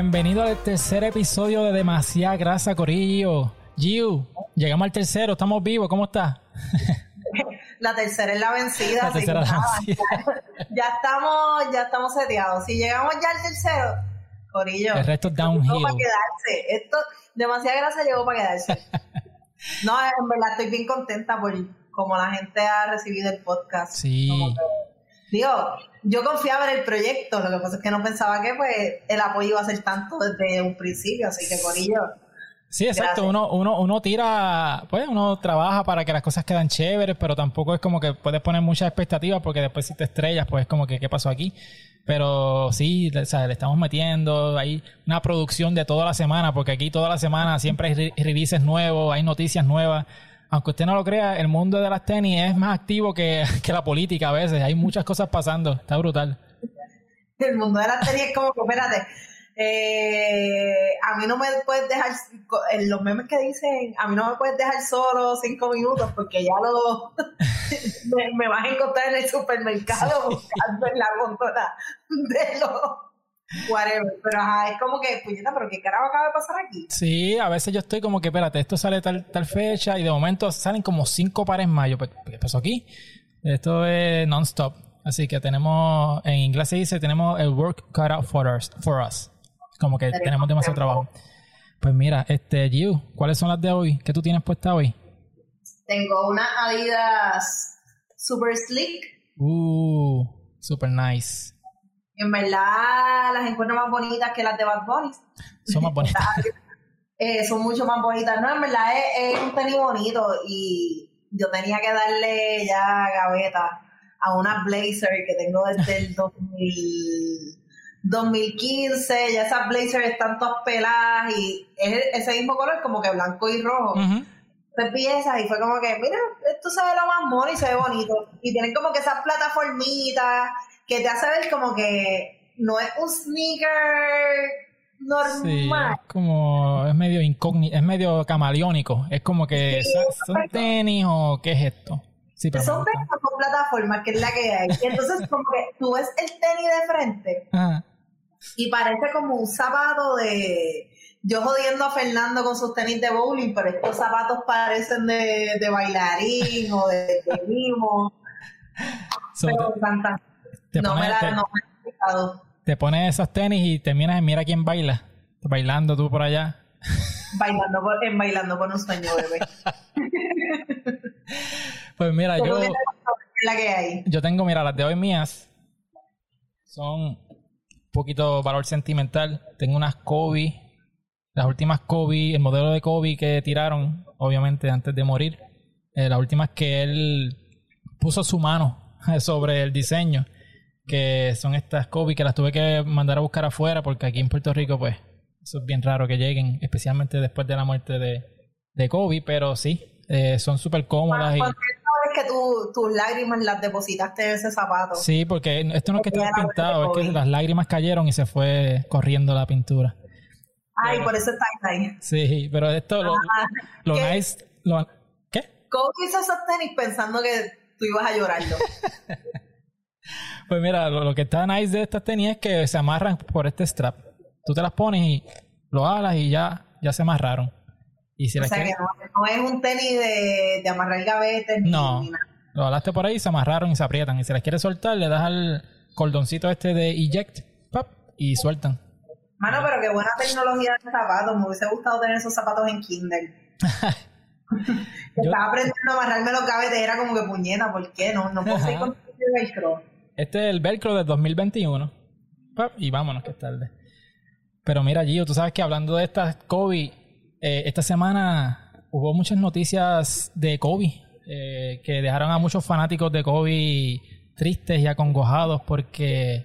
bienvenido al tercer episodio de Demasiada Grasa, Corillo. Giu, llegamos al tercero, estamos vivos, ¿cómo estás? La tercera es la vencida. La tercera es la vencida. Ya, estamos, ya estamos seteados. Si llegamos ya al tercero, Corillo. El resto es downhill. para quedarse. Esto, demasiada grasa llegó para quedarse. no, en verdad estoy bien contenta por cómo la gente ha recibido el podcast. Sí. Como que, digo, yo confiaba en el proyecto, lo que pasa es que no pensaba que pues el apoyo iba a ser tanto desde un principio, así que Corillo. Sí, exacto. Gracias. Uno, uno, uno tira, pues uno trabaja para que las cosas quedan chéveres, pero tampoco es como que puedes poner muchas expectativas porque después si te estrellas, pues es como que, ¿qué pasó aquí? Pero sí, o sea, le estamos metiendo, hay una producción de toda la semana, porque aquí toda la semana siempre hay re- releases nuevos, hay noticias nuevas. Aunque usted no lo crea, el mundo de las tenis es más activo que, que la política a veces. Hay muchas cosas pasando. Está brutal. El mundo de la serie es como que, espérate, eh, a mí no me puedes dejar, en los memes que dicen, a mí no me puedes dejar solo cinco minutos porque ya lo me, me vas a encontrar en el supermercado buscando en la góndola de los whatever. Pero ajá, es como que, puñeta, pero qué carajo acaba de pasar aquí. Sí, a veces yo estoy como que, espérate, esto sale tal, tal fecha y de momento salen como cinco pares más. Yo, pues, ¿qué pasó aquí? Esto es non-stop. Así que tenemos, en inglés se dice, tenemos el work cut out for us. For us. Como que Tenemos tenemos demasiado trabajo. Pues mira, este, Giu, ¿cuáles son las de hoy? ¿Qué tú tienes puesta hoy? Tengo una Adidas Super Slick. Uh, super nice. En verdad las encuentro más bonitas que las de Bad Bunny. Son más bonitas. Eh, son mucho más bonitas. No, en verdad es, es un tenis bonito y yo tenía que darle ya gaveta a una blazer que tengo desde el 2000, 2015. Ya esas blazers están todas peladas y es ese mismo color como que blanco y rojo. Ujú. Tres piezas y fue como que, mira, esto se ve lo más mono y se ve bonito. Y tienen como que esas plataformitas que te hace ver como que no es un sneaker Sí, normal. es como, es medio incógnito, es medio camaleónico. Es como que, Sí, ¿son, tenis o qué es esto? Sí, pero Son tenis con plataformas, que es la que hay. Y entonces como que tú ves el tenis de frente Ajá. y parece como un zapato de... Yo jodiendo a Fernando con sus tenis de bowling, pero estos zapatos parecen de, de bailarín o de, de mimo. So, Pero te-. Te no, me la, te- no me la te pones esas tenis y terminas en mira quién baila. Bailando tú por allá. Bailando por, en Bailando por un sueño, bebé. Pues mira, yo, ¿qué te gustó? ¿Qué es la que hay? yo tengo, mira, las de hoy mías son un poquito valor sentimental. Tengo unas Kobe, las últimas Kobe, el modelo de Kobe que tiraron, obviamente antes de morir. Eh, las últimas que él puso su mano sobre el diseño, que son estas Kobe que las tuve que mandar a buscar afuera porque aquí en Puerto Rico, pues, eso es bien raro que lleguen, especialmente después de la muerte de, de Kobe, pero sí, eh, son súper cómodas y... Cuando sabes que tú, tus lágrimas las depositaste en ese zapato. Sí, porque esto no es que la pintado, es que Kobe. las lágrimas cayeron y se fue corriendo la pintura. Ay, por eso está ahí. Sí, pero esto lo, Ah, lo ¿qué? nice, lo- ¿qué? ¿Cómo hizo esos tenis pensando que tú ibas a llorarlo? Pues mira, lo, lo que está nice de estas tenis es que se amarran por este strap. Tú te las pones y lo alas y ya, ya se amarraron. Y si o sea que no, no es un tenis de, de amarrar gavetes No. ni nada. lo alaste por ahí y se amarraron y se aprietan. Y si las quieres soltar, le das al cordoncito este de eject, pop, y sueltan. Mano, pero qué buena tecnología de zapatos. Me hubiese gustado tener esos zapatos en Kindle. Yo- Estaba aprendiendo a amarrarme los gavetes, era como que puñeta, ¿por qué? No, no puedo seguir con el velcro. Este es el velcro del 2021. Pap, Y vámonos, que es tarde. Pero mira, Gio, tú sabes que hablando de estas Kobe, eh, esta semana hubo muchas noticias de Kobe eh, que dejaron a muchos fanáticos de Kobe tristes y acongojados porque.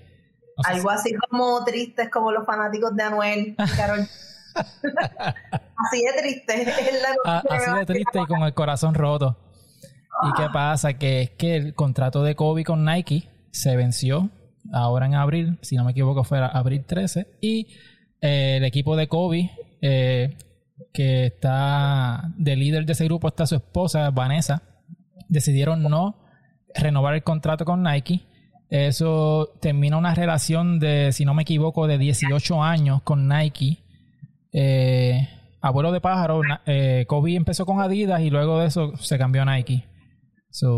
no sé Algo así como tristes como los fanáticos de Anuel y Karol. así de triste. Es la si- a- noticia que así de triste y con el corazón roto. ¿Y qué pasa? Que es que el contrato de Kobe con Nike se venció ahora en abril, si no me equivoco fue abril 13, y eh, el equipo de Kobe, eh, que está de líder de ese grupo, está su esposa, Vanessa, decidieron no renovar el contrato con Nike Eso termina una relación de, si no me equivoco, de 18 años con Nike. Eh, abuelo de pájaro, eh, Kobe empezó con Adidas y luego de eso se cambió a Nike.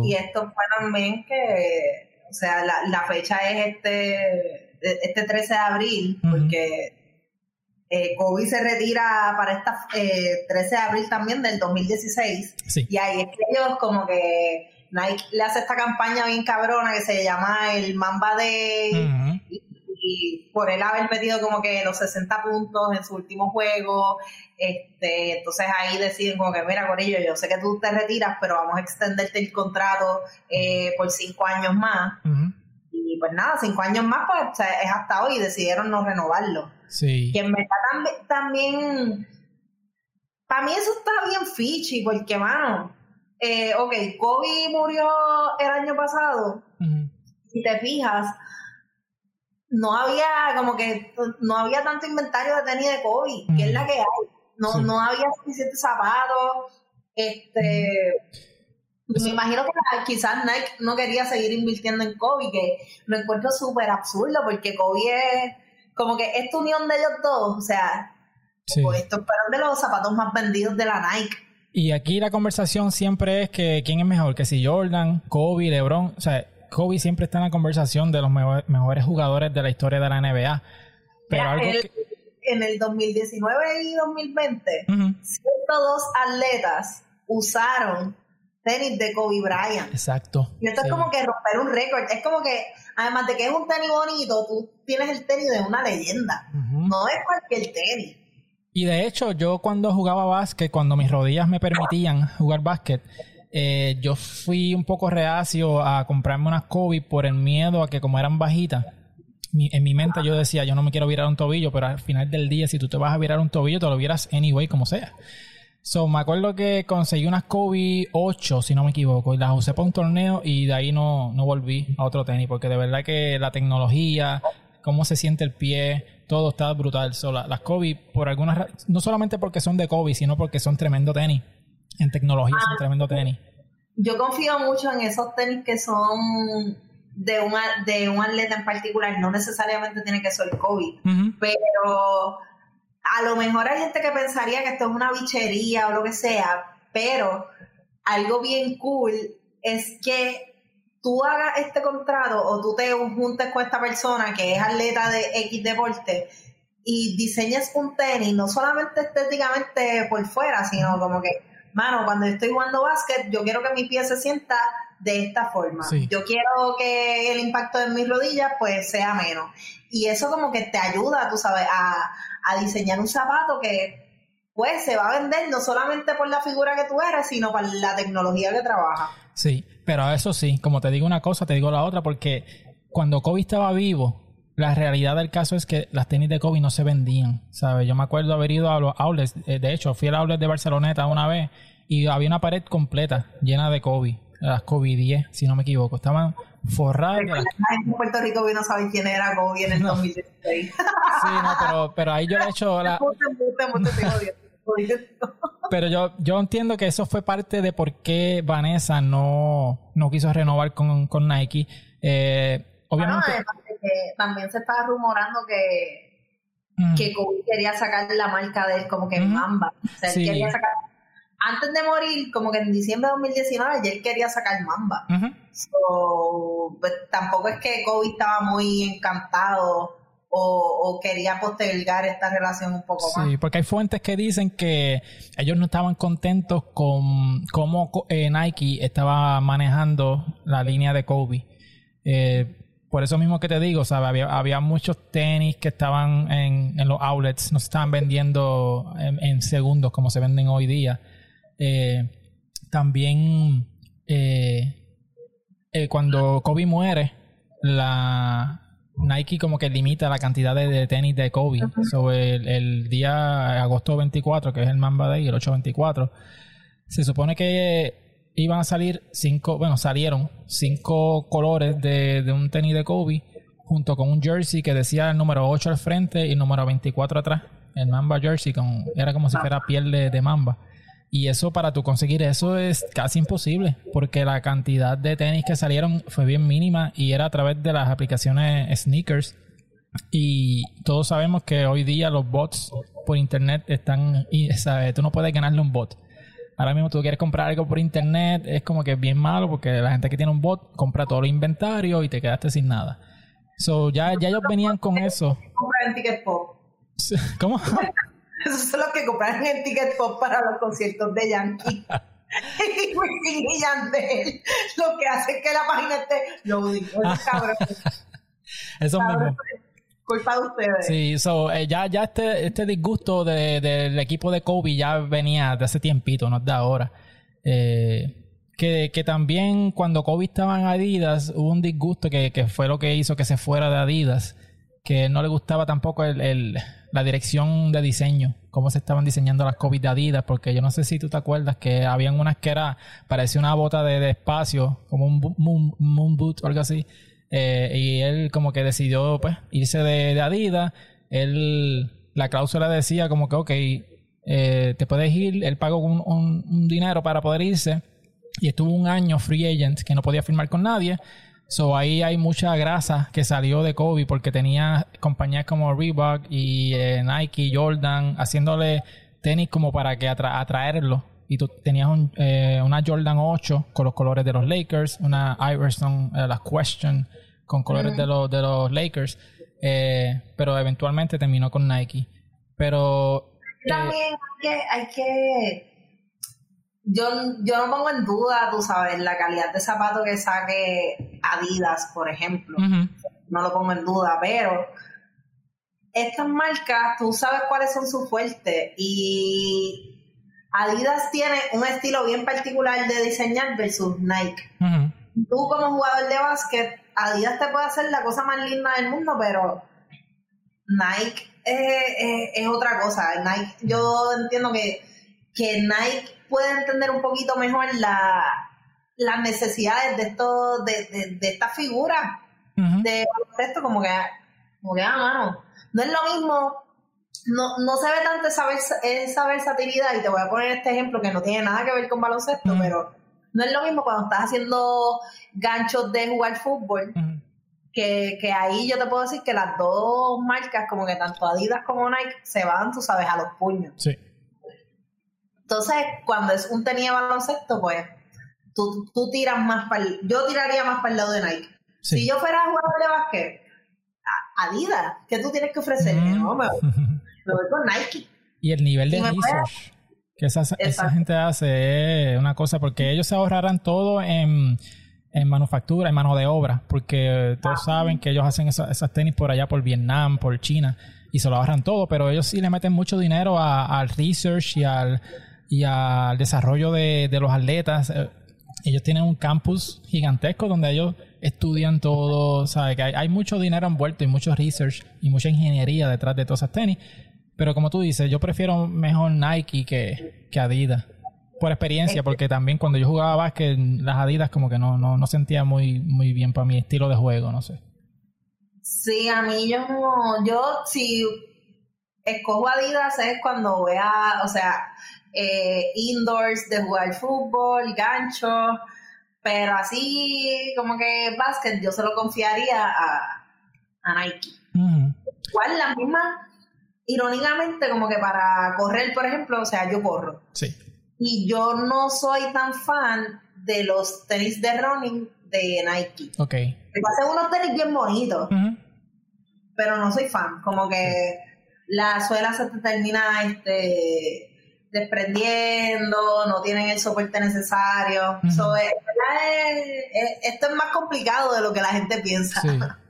Y esto fue también que, o sea, la, fecha es este, este 13 de abril, porque eh, Kobe se retira para esta 13 de abril también del 2016. Y ahí es que ellos como que Nike le hace esta campaña bien cabrona que se llama el Mamba Day. y, por él haber metido como que los 60 puntos en su último juego, este, entonces ahí deciden como que, mira, Corillo, yo sé que tú te retiras, pero vamos a extenderte el contrato eh, por cinco años más. Y pues nada, cinco años más, pues es hasta hoy, decidieron no renovarlo. Sí. Que en verdad también, para mí eso está bien fichi, porque, mano, eh, ok, Kobe murió el año pasado. Si te fijas, no había como que no había tanto inventario de tenis de Kobe, que es la que hay. No, no había suficientes zapatos. Este, me imagino que quizás Nike no quería seguir invirtiendo en Kobe, que lo encuentro súper absurdo porque Kobe es como que esta unión de ellos dos, o sea, pues estos fueron de los zapatos más vendidos de la Nike. Y aquí la conversación siempre es que quién es mejor, que si Jordan, Kobe, LeBron, o sea, Kobe siempre está en la conversación de los mejores jugadores de la historia de la NBA. Pero algo En el 2019 y 2020, 102 atletas usaron tenis de Kobe Bryant. Exacto. Y esto es como que romper un récord. Es como que, además de que es un tenis bonito, tú tienes el tenis de una leyenda. No es cualquier tenis. Y de hecho, yo cuando jugaba básquet, cuando mis rodillas me permitían jugar básquet, eh, yo fui un poco reacio a comprarme unas Kobe por el miedo a que como eran bajitas, en mi mente yo decía, yo no me quiero virar un tobillo, pero al final del día, si tú te vas a virar un tobillo, te lo vieras anyway, como sea. So, me acuerdo que conseguí unas Kobe 8, si no me equivoco, y las usé para un torneo y de ahí no, no volví a otro tenis, porque de verdad que la tecnología, cómo se siente el pie, todo está brutal. las Kobe, por algunas no solamente porque son de Kobe, sino porque son tremendo tenis. En tecnología son ah, tremendo tenis. Yo confío mucho en esos tenis que son de un, de un atleta en particular. No necesariamente tiene que ser Kobe, pero a lo mejor hay gente que pensaría que esto es una bichería o lo que sea, pero algo bien cool es que tú hagas este contrato o tú te juntes con esta persona que es atleta de X deporte y diseñes un tenis, no solamente estéticamente por fuera, sino como que, mano, cuando estoy jugando básquet, yo quiero que mi pie se sienta de esta forma. Yo quiero que el impacto de mis rodillas pues sea menos. Y eso como que te ayuda, tú sabes, a, a diseñar un zapato que pues se va a vender no solamente por la figura que tú eres, sino por la tecnología que trabaja. Sí, pero eso sí, como te digo una cosa, te digo la otra, porque cuando Kobe estaba vivo, la realidad del caso es que las tenis de Kobe no se vendían, ¿sabes? Yo me acuerdo haber ido a los outlets, eh, de hecho, fui al outlet de Barceloneta una vez y había una pared completa llena de Kobe, las Kobe 10, si no me equivoco, estaban forradas. En Puerto Rico no saben quién era Kobe en el 2016. Sí, no, pero, pero ahí yo le he hecho la... Pero yo, yo entiendo que eso fue parte de por qué Vanessa no, no quiso renovar con, con Nike. Eh, obviamente. también se estaba rumorando que, que Kobe quería sacar la marca de él como que Mamba. O sea, él quería sacar. Antes de morir, como que en diciembre de 2019, él quería sacar Mamba. pues, tampoco es que Kobe estaba muy encantado o, quería postergar esta relación un poco más. Sí, porque hay fuentes que dicen que ellos no estaban contentos con cómo eh, Nike estaba manejando la línea de Kobe. Eh, por eso mismo que te digo, ¿sabes? Había, había muchos tenis que estaban en, los outlets, no se estaban vendiendo en, segundos como se venden hoy día. Eh, también cuando Kobe muere, la, Nike como que limita la cantidad de, tenis de Kobe. Sobre el, día agosto 24, que es el Mamba Day, el 824, se supone que iban a salir cinco, bueno, salieron cinco colores de, un tenis de Kobe junto con un jersey que decía el número 8 al frente y el número 24 atrás. El Mamba jersey con, era como si fuera piel de, Mamba. Y eso para tú conseguir eso es casi imposible, porque la cantidad de tenis que salieron fue bien mínima y era a través de las aplicaciones sneakers. Y todos sabemos que hoy día los bots por internet están, y, ¿sabes? tú no puedes ganarle un bot. Ahora mismo tú quieres comprar algo por internet, es como que es bien malo porque la gente que tiene un bot compra todo el inventario y te quedaste sin nada. So, ya, ya ellos venían con eso. Comprar en Ticket Pop. ¿Cómo? Esos son los que compran en Ticket Pop para los conciertos de Yankee. y Wisin y Yandel lo que hace es que la página esté. Oye, cabrón. Eso mismo. Culpa de ustedes. Sí, so, eh, ya, ya este, este disgusto de- del equipo de Kobe ya venía de hace tiempito, no es de ahora. Eh, que, que también cuando Kobe estaba en Adidas hubo un disgusto que, que fue lo que hizo que se fuera de Adidas, que no le gustaba tampoco el, el- la dirección de diseño, cómo se estaban diseñando las Kobe de Adidas, porque yo no sé si tú te acuerdas que habían unas que era, parecía una bota de, de espacio, como un moon, moon boot o algo así. Eh, y él como que decidió pues irse de, Adidas. Él, la cláusula decía como que, ok, eh, te puedes ir. Él pagó un, dinero para poder irse. Y estuvo un año free agent que no podía firmar con nadie. So ahí hay mucha grasa que salió de Kobe porque tenía compañías como Reebok y eh, Nike, Jordan, haciéndole tenis como para que atra- atraerlo. Y tú tenías un, eh, una Jordan 8 con los colores de los Lakers, una Iverson, eh, la Question con colores de, los, de los Lakers. Eh, pero eventualmente terminó con Nike. Pero eh, También hay que, hay que yo, yo no pongo en duda, tú sabes, la calidad de zapato que saque Adidas, por ejemplo. No lo pongo en duda, pero estas marcas, tú sabes cuáles son sus fuertes y Adidas tiene un estilo bien particular de diseñar versus Nike. Tú como jugador de básquet, Adidas te puede hacer la cosa más linda del mundo, pero Nike eh, eh, es otra cosa. Nike, yo entiendo que, que Nike puede entender un poquito mejor la, las necesidades de esto, de, de, de esta figura Ujú. de baloncesto, como que, como que, ah, mano, no es lo mismo, no, no se ve tanto esa, vers- esa versatilidad, y te voy a poner este ejemplo que no tiene nada que ver con baloncesto, pero no es lo mismo cuando estás haciendo ganchos de jugar fútbol, que, que ahí yo te puedo decir que las dos marcas, como que tanto Adidas como Nike, se van, tú sabes, a los puños. Sí. Entonces, cuando es un tenis de baloncesto, pues tú, tú tiras más para yo tiraría más para el lado de Nike. Sí. Si yo fuera jugador de básquet, Adidas, ¿qué tú tienes que ofrecerme? Mm. No, me, me voy con Nike. Y el nivel de research que esa, esa gente hace es una cosa, porque ellos se ahorrarán todo en, en manufactura, en mano de obra, porque todos saben que ellos hacen esa- esas tenis por allá, por Vietnam, por China, y se lo ahorran todo, pero ellos sí le meten mucho dinero a- al research y al, y al desarrollo de, de los atletas. Eh, Ellos tienen un campus gigantesco donde ellos estudian todo, ¿sabes? Que hay, hay mucho dinero envuelto y mucho research y mucha ingeniería detrás de todas esas tenis. Pero como tú dices, yo prefiero mejor Nike que, que Adidas. Por experiencia, porque también cuando yo jugaba básquet, las Adidas como que no, no, no sentía muy, muy bien para mi estilo de juego, no sé. Sí, a mí yo, yo si escojo Adidas es cuando voy a, o sea, eh, indoors de jugar fútbol, gancho, pero así como que básquet yo se lo confiaría a, a Nike. Ujú. Igual la misma, irónicamente como que para correr, por ejemplo, o sea, yo corro. Sí. Y yo no soy tan fan de los tenis de running de Nike. Ok. Me hacen unos tenis bien bonitos pero no soy fan. Como que la suela se te termina este desprendiendo, no tienen el soporte necesario. Ujú. So, eh, ¿verdad? Es- es- esto es más complicado de lo que la gente piensa. Sí.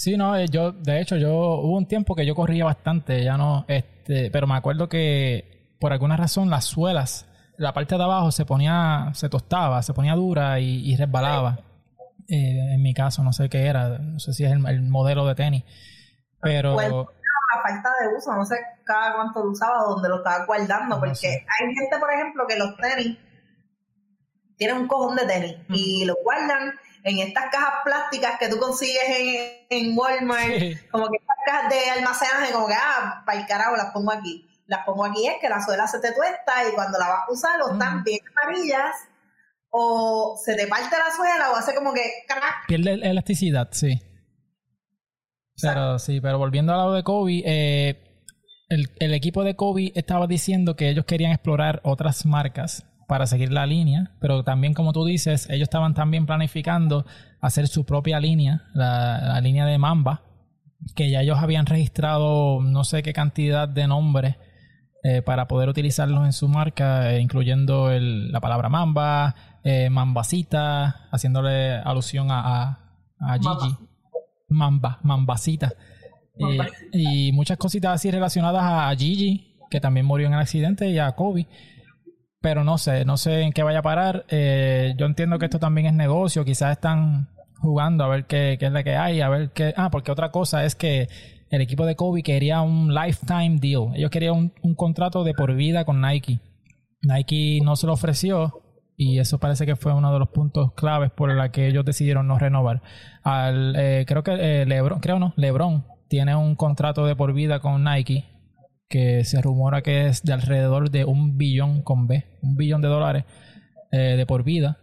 Sí, no, eh, yo, de hecho, yo hubo un tiempo que yo corría bastante, ya no, este, pero me acuerdo que por alguna razón las suelas, la parte de abajo se ponía, se tostaba, se ponía dura y, y resbalaba. Eh, en mi caso, no sé qué era, no sé si es el, el modelo de tenis, pero Pues, La falta de uso, no sé cada cuánto lo usaba, dónde lo estaba guardando, No porque sé. hay gente, por ejemplo, que los tenis tienen un cojón de tenis y lo guardan en estas cajas plásticas que tú consigues en, en Walmart. Sí. como que estas cajas de almacenaje, como que, ah, para el carajo, las pongo aquí. las pongo aquí es que la suela se te tuesta y cuando la vas a usar o están bien amarillas o se te parte la suela o hace como que crack. Pierde elasticidad, sí. Pero sí, pero volviendo al lado de Kobe, eh, el, el, equipo de Kobe estaba diciendo que ellos querían explorar otras marcas para seguir la línea, pero también como tú dices, ellos estaban también planificando hacer su propia línea, la, línea de Mamba, que ya ellos habían registrado no sé qué cantidad de nombres eh, para poder utilizarlos en su marca, eh, incluyendo el, la palabra Mamba, eh, Mambacita, haciéndole alusión a, a, Gigi. Mamba, Mambacita. y muchas cositas así relacionadas a Gigi, que también murió en el accidente, y a Kobe pero no sé, no sé en qué vaya a parar. Eh, yo entiendo que esto también es negocio, quizás están jugando a ver qué, es la que hay, a ver qué... Ah, porque otra cosa es que el equipo de Kobe quería un lifetime deal. Ellos querían un, un contrato de por vida con Nike. Nike no se lo ofreció y eso parece que fue uno de los puntos claves por la que ellos decidieron no renovar. Al, eh, creo que eh, LeBron, creo no, LeBron tiene un contrato de por vida con Nike que se rumora que es de alrededor de un billón con B, un billón de dólares eh, de por vida.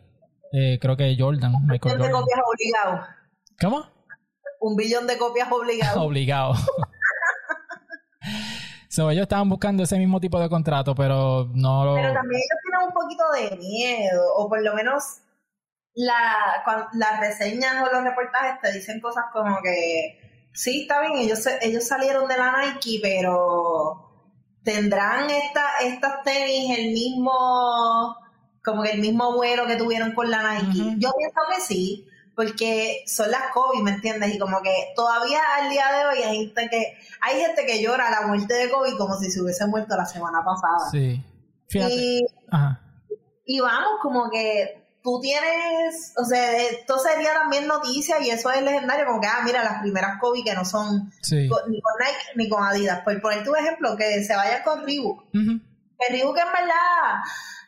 Eh, creo que Jordan, Michael Un billón de copias obligado. ¿Cómo? Un billón de copias obligado. obligado. so, ellos estaban buscando ese mismo tipo de contrato, pero no lo... Pero también ellos tienen un poquito de miedo, o por lo menos la, las reseñas o los reportajes te dicen cosas como que sí, está bien, ellos, ellos salieron de la Nike, pero tendrán esta, estas tenis el mismo, como que el mismo vuelo que tuvieron con la Nike. Yo pienso que sí, porque son las Kobe, ¿me entiendes? Y como que todavía al día de hoy hay gente que, hay gente que llora la muerte de Kobe como si se hubiese muerto la semana pasada. Sí. Fíjate. Y, y vamos, como que tú tienes, o sea, esto sería también noticia y eso es legendario, como que, ah, mira, las primeras Kobe que no son ni con Nike ni con Adidas. Por poner tu ejemplo, que se vayan con Reebok. Que Reebok en verdad,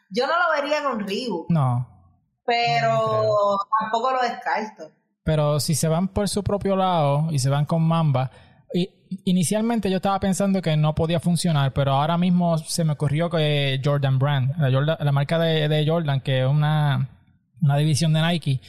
yo no lo vería con Reebok. No. Pero tampoco lo descarto. Pero si se van por su propio lado y se van con Mamba, y inicialmente yo estaba pensando que no podía funcionar, pero ahora mismo se me ocurrió que Jordan Brand, la, la marca de, de Jordan, que es una una división de Nike,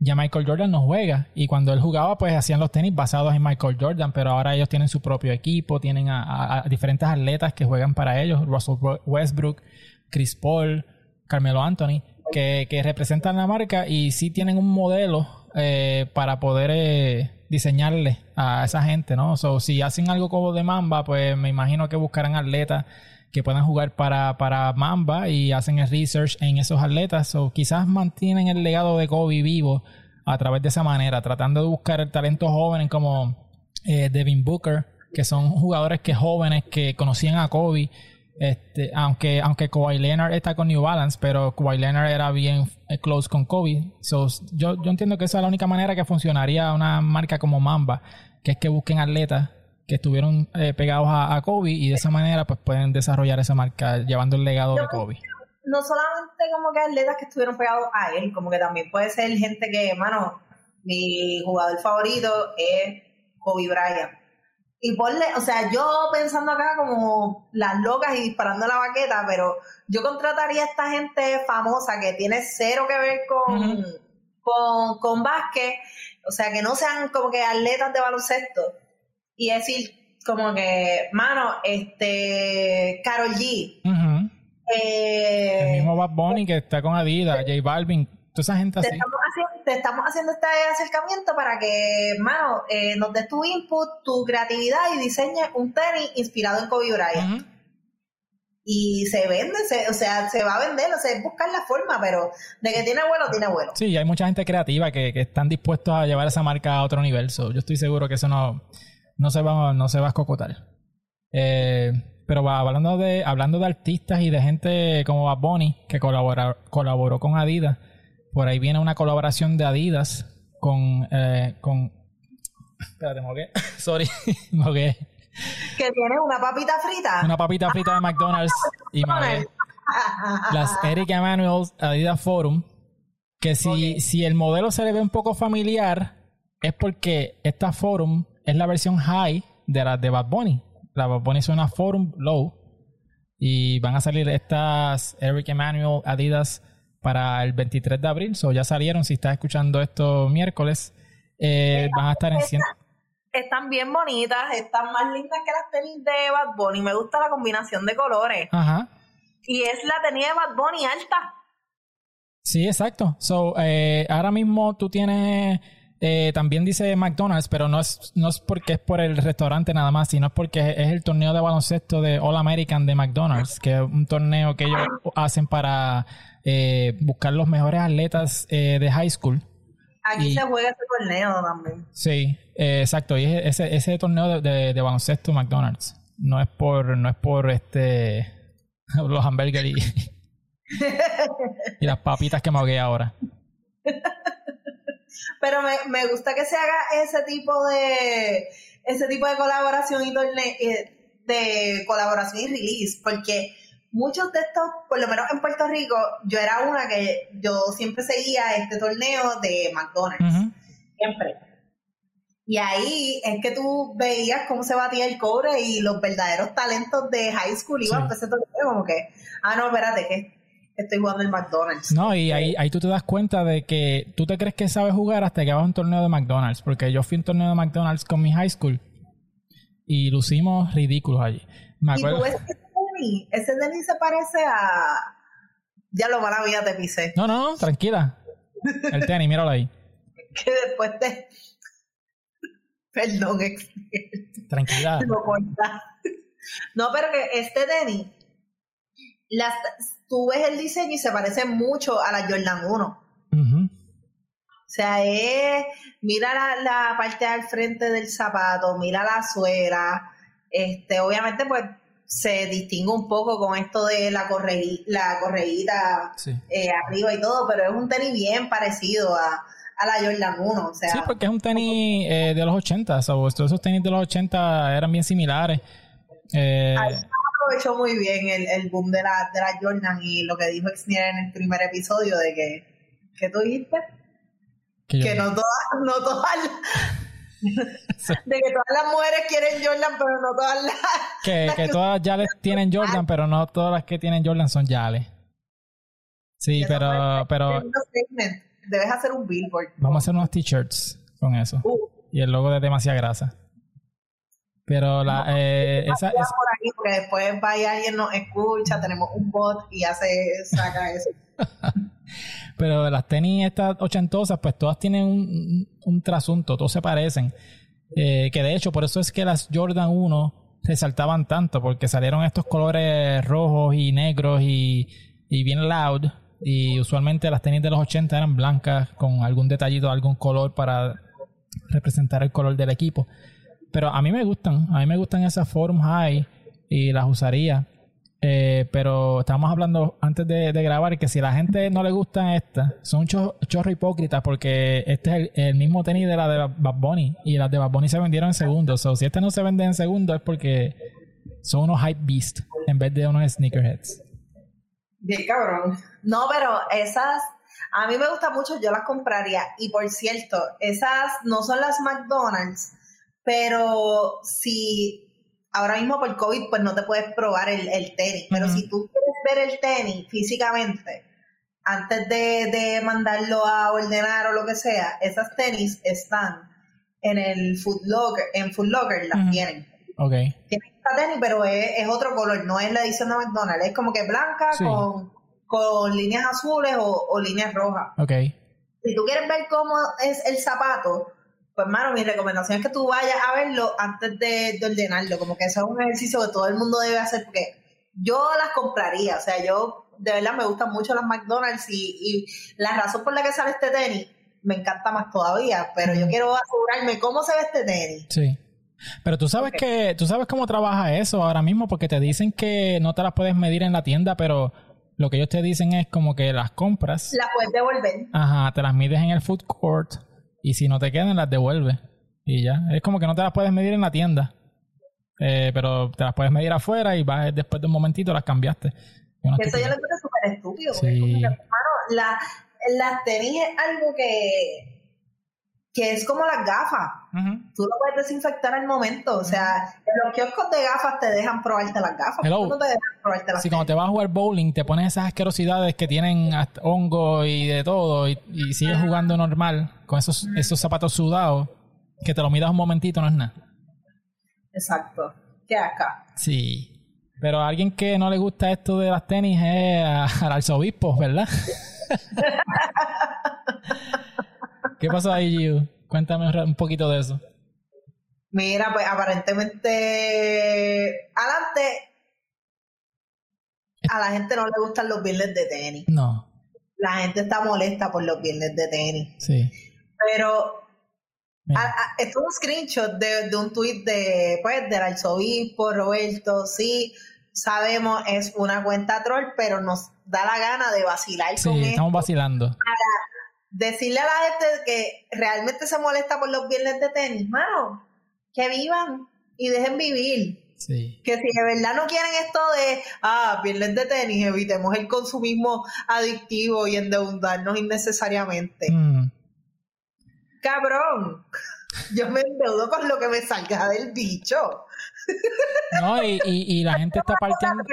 ya Michael Jordan no juega. Y cuando él jugaba, pues hacían los tenis basados en Michael Jordan, pero ahora ellos tienen su propio equipo, tienen a, diferentes atletas que juegan para ellos, Russell Westbrook, Chris Paul, Carmelo Anthony, que, que representan la marca y sí tienen un modelo eh, para poder eh, diseñarle a esa gente, ¿no? So, si hacen algo como de Mamba, pues me imagino que buscarán atletas que puedan jugar para, para Mamba y hacen el research en esos atletas o quizás mantienen el legado de Kobe vivo a través de esa manera, tratando de buscar el talento joven como eh, Devin Booker, que son jugadores que jóvenes que conocían a Kobe. Este, aunque, aunque Kawhi Leonard está con New Balance, pero Kawhi Leonard era bien eh, close con Kobe. So, yo, yo entiendo que esa es la única manera que funcionaría una marca como Mamba, que es que busquen atletas que estuvieron eh, pegados a, Kobe y de esa manera pues pueden desarrollar esa marca llevando el legado de Kobe. No solamente como que atletas que estuvieron pegados a él, como que también puede ser gente que, hermano, mi jugador favorito es Kobe Bryant. Y ponle, o sea, yo pensando acá como las locas y disparando la baqueta, pero yo contrataría a esta gente famosa que tiene cero que ver con, con, con básquet, o sea, que no sean como que atletas de baloncesto y decir como que, mano, este, Carol G. eh, el mismo Bad Bunny que está con Adidas, J Balvin, toda esa gente así. Te estamos haciendo, te estamos haciendo este acercamiento para que, mano, eh, nos des tu input, tu creatividad y diseñes un tenis inspirado en Kobe Bryant. Y se vende, o sea, se va a vender, o sea, es buscar la forma, pero de que tiene vuelo, tiene vuelo. Sí, hay mucha gente creativa que, que están dispuestos a llevar esa marca a otro nivel. yo estoy seguro que eso no no se va, no se va a escocotar. Eh, pero hablando de, hablando de artistas y de gente como Bad Bunny, que colabora, colaboró con Adidas, por ahí viene una colaboración de Adidas con, eh, con espérate, me sorry, me Que tiene una papita frita. Una papita frita de McDonald's y me Las Eric Emanuel Adidas Forum. Que si, si el modelo se le ve un poco familiar, es porque esta Forum es la versión high de la de Bad Bunny. La Bad Bunny es una Forum Low. Y van a salir estas Eric Emanuel Adidas para el 23 de abril. So ya salieron. Si estás escuchando esto miércoles, eh, van a estar en 100. Están bien bonitas, están más lindas que las tenis de Bad Bunny. Me gusta la combinación de colores. Ajá. Y es la tenis de Bad Bunny alta. Sí, exacto. So, eh, ahora mismo tú tienes, eh, también dice McDonald's, pero no es, no es porque es por el restaurante nada más, sino porque es el torneo de baloncesto de All American de McDonald's, que es un torneo que ellos hacen para eh, buscar los mejores atletas eh, de high school. Aquí se juega ese torneo también. Sí, eh, exacto. Y ese, ese torneo de, de, baloncesto McDonald's. No es por, no es por este los hamburgues y, y las papitas que me ahogué ahora. Pero me, me gusta que se haga ese tipo de ese tipo de colaboración y torneo de colaboración y release, porque muchos de estos, por lo menos en Puerto Rico, yo era una que yo siempre seguía este torneo de McDonald's. Siempre. Y ahí es que tú veías cómo se batía el cobre y los verdaderos talentos de high school iban a ese torneo, como que, ah, no, espérate, que estoy jugando el McDonald's. No, y ahí, ahí tú te das cuenta de que tú te crees que sabes jugar hasta que vas a un torneo de McDonald's, porque yo fui a un torneo de McDonald's con mi high school y lucimos ridículos allí. Me acuerdo. Ese Denis se parece a. Ya lo mala vida te pisé. No, no, tranquila. El tenis, míralo ahí. que después te. Perdón, Tranquila. No, pero que este tenis. Las, tú ves el diseño y se parece mucho a la Jordan 1. O sea, es. Mira la, la parte al frente del zapato, mira la suela. Este, obviamente, pues se distingue un poco con esto de la, corre, la correíta eh, arriba y todo, pero es un tenis bien parecido a, la Jordan 1. O sea, sí, porque es un tenis eh, de los 80, o esos tenis de los 80 eran bien similares. Eh, aprovechó muy bien el, el boom de la, de la Jordan y lo que dijo Exnier en el primer episodio de que, ¿qué tú dijiste? Que, no todas, no todas de que todas las mujeres quieren Jordan, pero no todas las. Que, que, todas Yales tienen Jordan, pero no todas las que tienen Jordan son Yales. Sí, pero. pero Debes hacer un billboard. Vamos a hacer unos t-shirts con eso. Uh. Y el logo de demasiada grasa. Pero la. eh, esa, ahí, porque después vaya alguien nos escucha, tenemos un bot y hace, saca eso. Pero las tenis estas ochentosas, pues todas tienen un, un, trasunto, todos se parecen. Eh, que de hecho, por eso es que las Jordan 1 resaltaban tanto, porque salieron estos colores rojos y negros y, y bien loud. Y usualmente las tenis de los 80 eran blancas con algún detallito, algún color para representar el color del equipo. Pero a mí me gustan, a mí me gustan esas Forum High y las usaría. Eh, pero estábamos hablando antes de, grabar que si a la gente no le gusta esta, son un chorro hipócritas porque este es el, mismo tenis de la de Bad Bunny y las de Bad Bunny se vendieron en segundos. O si este no se vende en segundos es porque son unos hype beast en vez de unos sneakerheads. Bien cabrón. No, pero esas a mí me gusta mucho, yo las compraría. Y por cierto, esas no son las McDonald's, pero si ahora mismo por COVID pues no te puedes probar el, tenis, pero si tú quieres ver el tenis físicamente, antes de, mandarlo a ordenar o lo que sea, esas tenis están en el Food Locker, en Food Locker las tienen. Ok. Tienen esta tenis, pero es, otro color, no es la edición de McDonald's, es como que blanca con, con líneas azules o, o líneas rojas. Ok. Si tú quieres ver cómo es el zapato, pues, hermano, mi recomendación es que tú vayas a verlo antes de, ordenarlo. Como que eso es un ejercicio que todo el mundo debe hacer porque yo las compraría. O sea, yo de verdad me gustan mucho las McDonald's y, la razón por la que sale este tenis me encanta más todavía. Pero yo quiero asegurarme cómo se ve este tenis. Sí. Pero tú sabes que, tú sabes cómo trabaja eso ahora mismo, porque te dicen que no te las puedes medir en la tienda, pero lo que ellos te dicen es como que las compras. Las puedes devolver. Ajá, te las mides en el food court y si no te quedan, las devuelves. Y ya. Es como que no te las puedes medir en la tienda. Eh, pero te las puedes medir afuera y vas después de un momentito las cambiaste. Eso yo lo encuentro súper estúpido. Porque es como que, hermano, la, las tenis es algo que, que es como las gafas. Tú lo puedes desinfectar al momento. O sea, en los kioscos de gafas te dejan probarte las gafas. Hello. No te dejan probarte las Sí, cuando te vas a jugar bowling, te pones esas asquerosidades que tienen hongo y de todo, y, y sigues jugando normal con esos, esos zapatos sudados, que te lo miras un momentito, no es nada. Exacto. ¿Qué acá? Sí. Pero a alguien que no le gusta esto de las tenis es al arzobispo, ¿verdad? ¿Qué pasó ahí, Giu? Cuéntame un poquito de eso. Mira, pues aparentemente, adelante, a la gente no le gustan los viernes de tenis. No, La gente está molesta por los viernes de tenis. sí. Pero a- a- esto es un screenshot de, de un tuit de, pues, del arzobispo Roberto. Sí, sabemos, es una cuenta troll, pero nos da la gana de vacilar Sí, con esto. estamos vacilando. Decirle a la gente que realmente se molesta por los viernes de tenis, mano, que vivan y dejen vivir. Sí. Que si de verdad no quieren esto de, ah, viernes de tenis, evitemos el consumismo adictivo y endeudarnos innecesariamente. Mm, Cabrón, yo me endeudo con lo que me salga del bicho. No, y, y, y la gente está partiendo.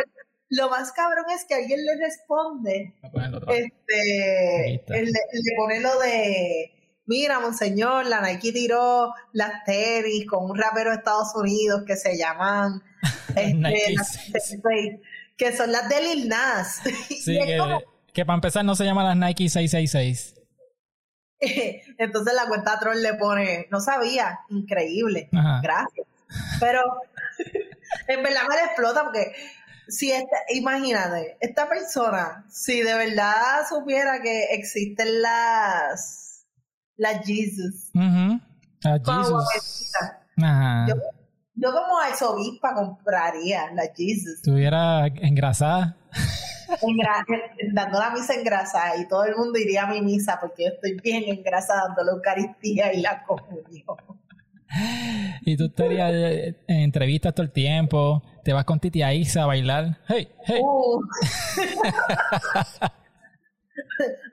Lo más cabrón es que alguien le responde, Voy a ponerlo otra vez. Ahí este, él le, pone lo de, mira, monseñor, la Nike tiró las tenis con un rapero de Estados Unidos que se llaman, este, Nike las que son las de Lil Nas. Sí, que, como, que para empezar no se llaman las Nike 666. entonces la cuenta troll le pone, no sabía, increíble. Ajá. gracias. Pero en verdad me la explota porque si esta, imagínate, esta persona, si de verdad supiera que existen las las Jesus, Ujú. Ah, como Jesus. Ajá. Yo- yo como arzobispa compraría las Jesus, Estuviera engrasada. engra- dando la misa engrasada y todo el mundo iría a mi misa porque yo estoy bien engrasada dando la Eucaristía y la comunión. Y tú estarías eh, en entrevistas todo el tiempo. Te vas con Titi Aiza a bailar. Hey, hey. Uh.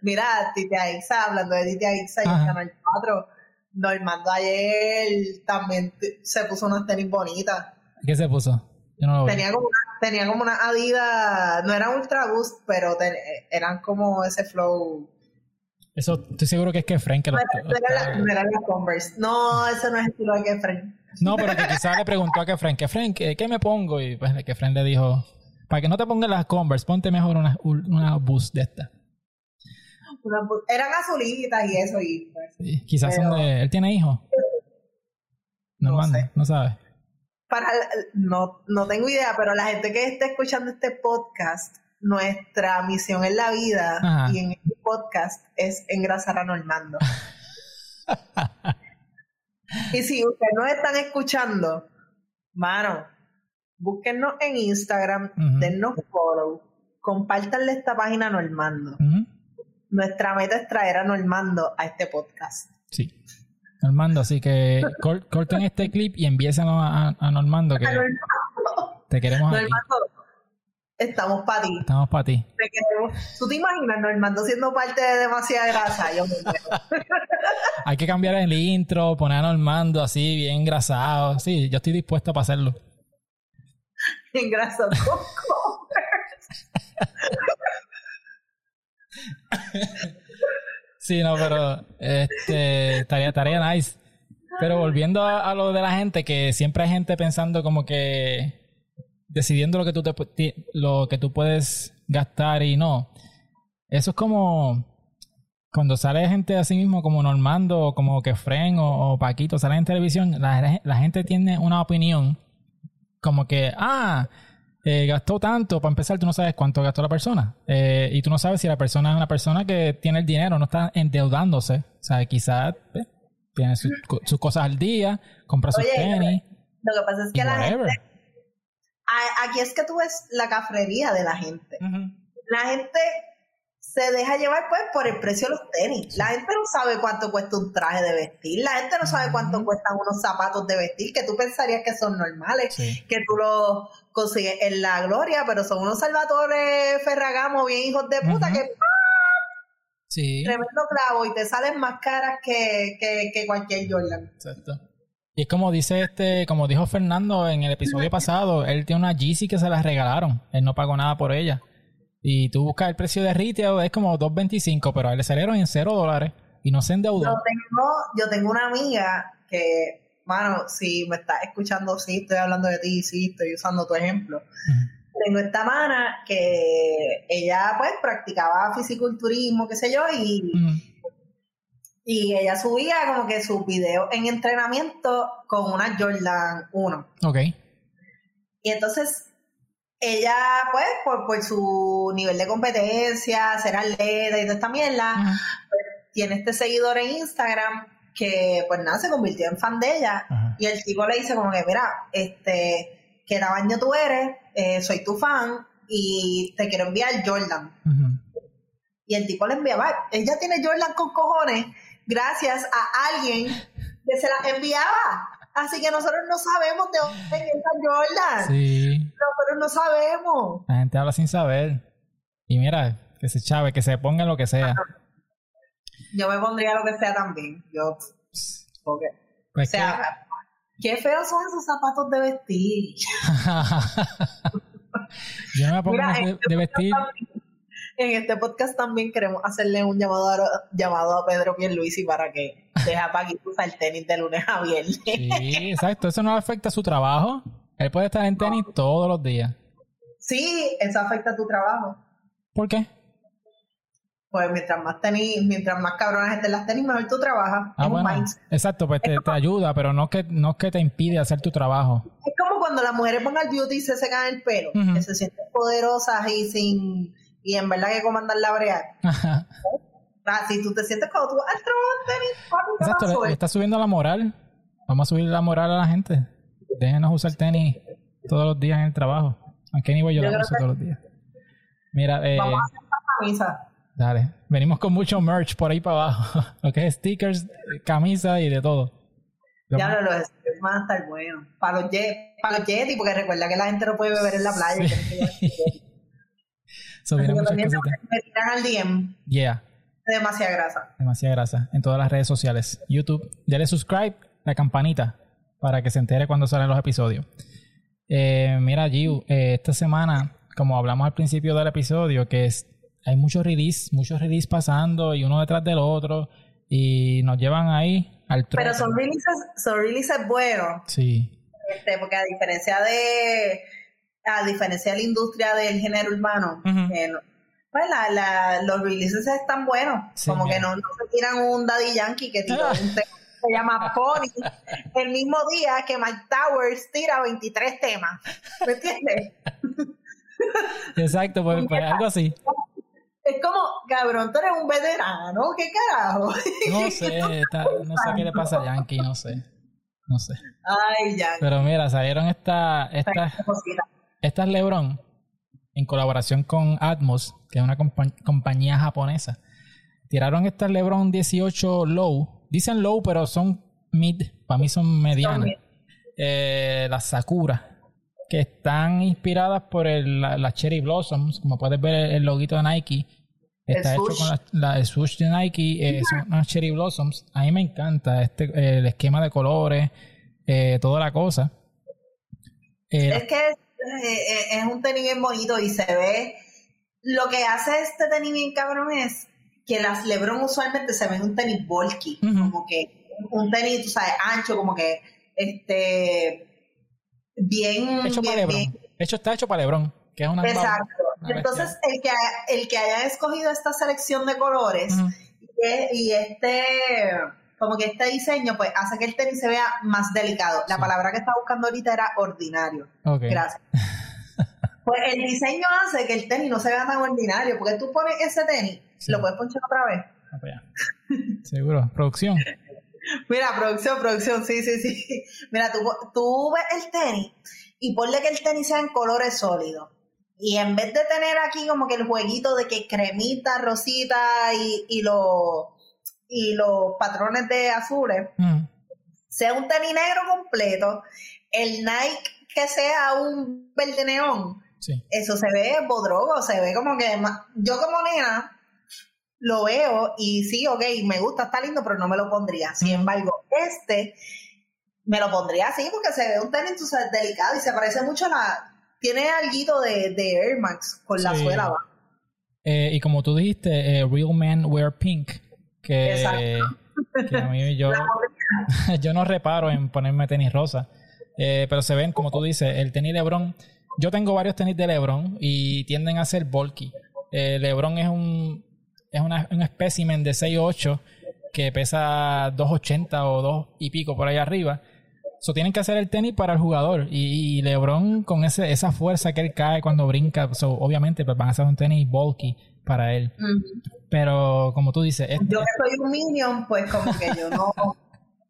Mira, Titi Aixa, hablando de Titi Aixa y el Canal 4, Normando ayer también se puso unas tenis bonitas. ¿Qué se puso? Yo no lo vi. Tenía como una, tenía como una Adidas, no eran Ultra Boost, pero ten- eran como ese flow. Eso estoy seguro que es que Frank que lo, No lo eran las Converse. No, ese no es estilo de Kefren. No, pero que quizás le preguntó a Kefren, Kefren, ¿qué, ¿qué me pongo? Y pues Kefren le dijo, para que no te pongas las Converse, ponte mejor una, una boost de esta. Una bu- eran azulitas y eso, y pues, Sí, quizás Pero- son de... ¿Él tiene hijos? No, No manda, sé. no sabe. para no, no tengo idea, pero la gente que esté escuchando este podcast, nuestra misión en la vida Ajá. y en podcast es engrasar a Normando. y si ustedes nos están escuchando, mano, búsquennos en Instagram, dennos follow, compártanle esta página a Normando. Nuestra meta es traer a Normando a este podcast. Sí. Normando, así que cor- corten este clip y envíeselo a, a Normando que A Normando, te queremos aquí. Estamos para ti. Estamos para ti. ¿Tú te imaginas Normando siendo parte de demasiada grasa? Yo me muero. Hay que cambiar el intro, poner a Normando así, bien engrasado. Sí, yo estoy dispuesto para hacerlo. en grasa coco. Sí, no, pero este, estaría, estaría nice. Pero volviendo a, a lo de la gente, que siempre hay gente pensando como que decidiendo lo que tú te, lo que tú puedes gastar y no. Eso es como cuando sale gente así mismo como Normando o como Kefren o, o Paquito salen en televisión, la, la gente tiene una opinión como que, ah, eh, gastó tanto, para empezar tú no sabes cuánto gastó la persona Eh, y tú no sabes si la persona es una persona que tiene el dinero, no está endeudándose, o sea, quizás eh, tiene sus, co- sus cosas al día, compra sus tenis Lo que pasa es que la whatever. gente. Aquí es que tú ves la cafrería de la gente. La gente se deja llevar pues por el precio de los tenis. La gente no sabe cuánto cuesta un traje de vestir. La gente no sabe cuánto cuestan unos zapatos de vestir que tú pensarías que son normales. Sí. que tú los consigues en la gloria, pero son unos Salvatore Ferragamo bien hijos de puta que Sí. Tremendo clavo y te salen más caras que, que, que cualquier Jordan. Exacto. Y es como dice este, como dijo Fernando en el episodio pasado, él tiene una Yeezy que se la regalaron. Él no pagó nada por ella. Y tú buscas el precio de retail, es como 2.25, pero a él le salieron en 0 dólares y no se endeudó. Yo tengo, yo tengo una amiga que, mano, si me estás escuchando, sí, estoy hablando de ti, sí, estoy usando tu ejemplo. Tengo esta mana que ella, pues, practicaba fisiculturismo, qué sé yo, y. y ella subía como que sus videos en entrenamiento con una Jordan 1. Ok. Y entonces, ella, pues, por, por su nivel de competencia, ser atleta y toda esta mierda, Ajá. tiene este seguidor en Instagram que, pues nada, se convirtió en fan de ella. Y el tipo le dice como que, mira, este, ¿qué tamaño tú eres? Eh, soy tu fan y te quiero enviar Jordan. Y el tipo le enviaba, ella tiene Jordan con cojones gracias a alguien que se las enviaba. Así que nosotros no sabemos de dónde es esa Jordan. Sí. Nosotros no sabemos. La gente habla sin saber. Y mira, que se chave, que se ponga lo que sea. Yo me pondría lo que sea también. Yo, porque, o Pues sea, qué feos son esos zapatos de vestir. que- Yo no me pongo Mira, de, este de vestir. también- En este podcast también queremos hacerle un llamado a, llamado a Pedro Pierluisi para que deje a usar tenis de lunes a viernes. Sí, exacto. Eso no afecta a su trabajo. Él puede estar en tenis todos los días. Sí, eso afecta a tu trabajo. ¿Por qué? Pues mientras más tenis, mientras más cabronas estén las tenis, mejor tú trabajas. Ah, bueno. Exacto, pues te, te ayuda, pero no que, no que te impide hacer tu trabajo. Es como cuando las mujeres van al beauty y se secan el pelo, que se sienten poderosas y sin y en verdad que comandan la brear. Ajá. Así tú te sientes cuando tú vas al trabajo en tenis, papi, Exacto, está subiendo la moral. Vamos a subir la moral a la gente. Déjenos usar tenis todos los días en el trabajo. Aunque anyway yo Yo la uso que- todos los días. Mira, eh, Vamos a hacer camisa. dale. Venimos con mucho merch por ahí para abajo. Lo que es stickers, camisa y de todo. Ya lo, los stickers van a estar buenos. Para los jet, para los Yeti, porque recuerda que la gente no puede beber en la playa. Sí. que muchas cositas. al DM. Yeah. Demasiada grasa. Demasiada grasa en todas las redes sociales. YouTube, dale subscribe, la campanita, para que se entere cuando salen los episodios. Eh, mira, Giu, eh, esta semana, como hablamos al principio del episodio, que es, hay muchos release, muchos release pasando y uno detrás del otro, y nos llevan ahí al trono. Pero son releases, son releases buenos. Sí, Este, porque a diferencia de a diferencia de la industria del género urbano, Ujú. que no- pues la, la- los releases están buenos, Sí, como que no, no se tiran un Daddy Yankee que tiró Ah. un tema que se llama Pony el mismo día que Mike Towers tira 23 temas, ¿me entiendes? exacto, pues, pues algo así. Es como, cabrón, tú eres un veterano, ¿qué carajo? No sé, está- no sé qué le pasa a Yankee, no sé. No sé. Ay, Yankee, Pero mira, salieron esta, estas esta. Esta es LeBron, en colaboración con Atmos, que es una compa- compañía japonesa. Tiraron estas LeBron 18 low. Dicen low, pero son mid. Para mí son medianas. Eh, las Sakura, que están inspiradas por el- la, la Cherry Blossoms. Como puedes ver, el, loguito de Nike. Está El hecho con la, la- el swoosh de Nike. eh, son unas Cherry Blossoms. A mí me encanta este, eh, el esquema de colores, eh, toda la cosa. Eh, Es que es, eh, es un tenis bien bonito y se ve. Lo que hace este tenis bien cabrón es que las Lebron usualmente se ven un tenis bulky, como que un tenis, tú sabes, ancho, como que este bien, hecho para LeBron. bien- Hecho está hecho para LeBron, que es una Exacto. una Entonces, el que, el que haya escogido esta selección de colores y este como que este diseño pues hace que el tenis se vea más delicado. La Sí. palabra que estaba buscando ahorita era ordinario. Gracias. Pues el diseño hace que el tenis no se vea tan ordinario, porque tú pones ese tenis, Sí. lo puedes ponchar otra vez. Ah, allá. Seguro. Producción. Mira, producción, producción, sí, sí, sí. Mira, tú, tú ves el tenis y ponle que el tenis sea en colores sólidos. Y en vez de tener aquí como que el jueguito de que cremita, rosita y, y, los, y los patrones de azules, Mm. sea un tenis negro completo, el Nike que sea un verde neón, Sí. eso se ve bodrogo, se ve como que yo como nena lo veo y sí, ok, me gusta, está lindo, pero no me lo pondría. Sin embargo, este me lo pondría así porque se ve un tenis delicado y se parece mucho a la... Tiene algo de, de Air Max con la suela abajo. Eh, y como tú dijiste, eh, Real Men Wear Pink, que, que a mí yo, yo no reparo en ponerme tenis rosa, eh, pero se ven, como tú dices, el tenis Lebron. Yo tengo varios tenis de Lebron y tienden a ser bulky. Lebron es un es una, un espécimen de 6'8 que pesa 2'80 o 2 y pico por ahí arriba. So, tienen que hacer el tenis para el jugador. Y, LeBron, con ese, esa fuerza que él cae cuando brinca, so, obviamente pues, van a hacer un tenis bulky para él. Pero como tú dices... yo que soy un minion, pues como que yo no...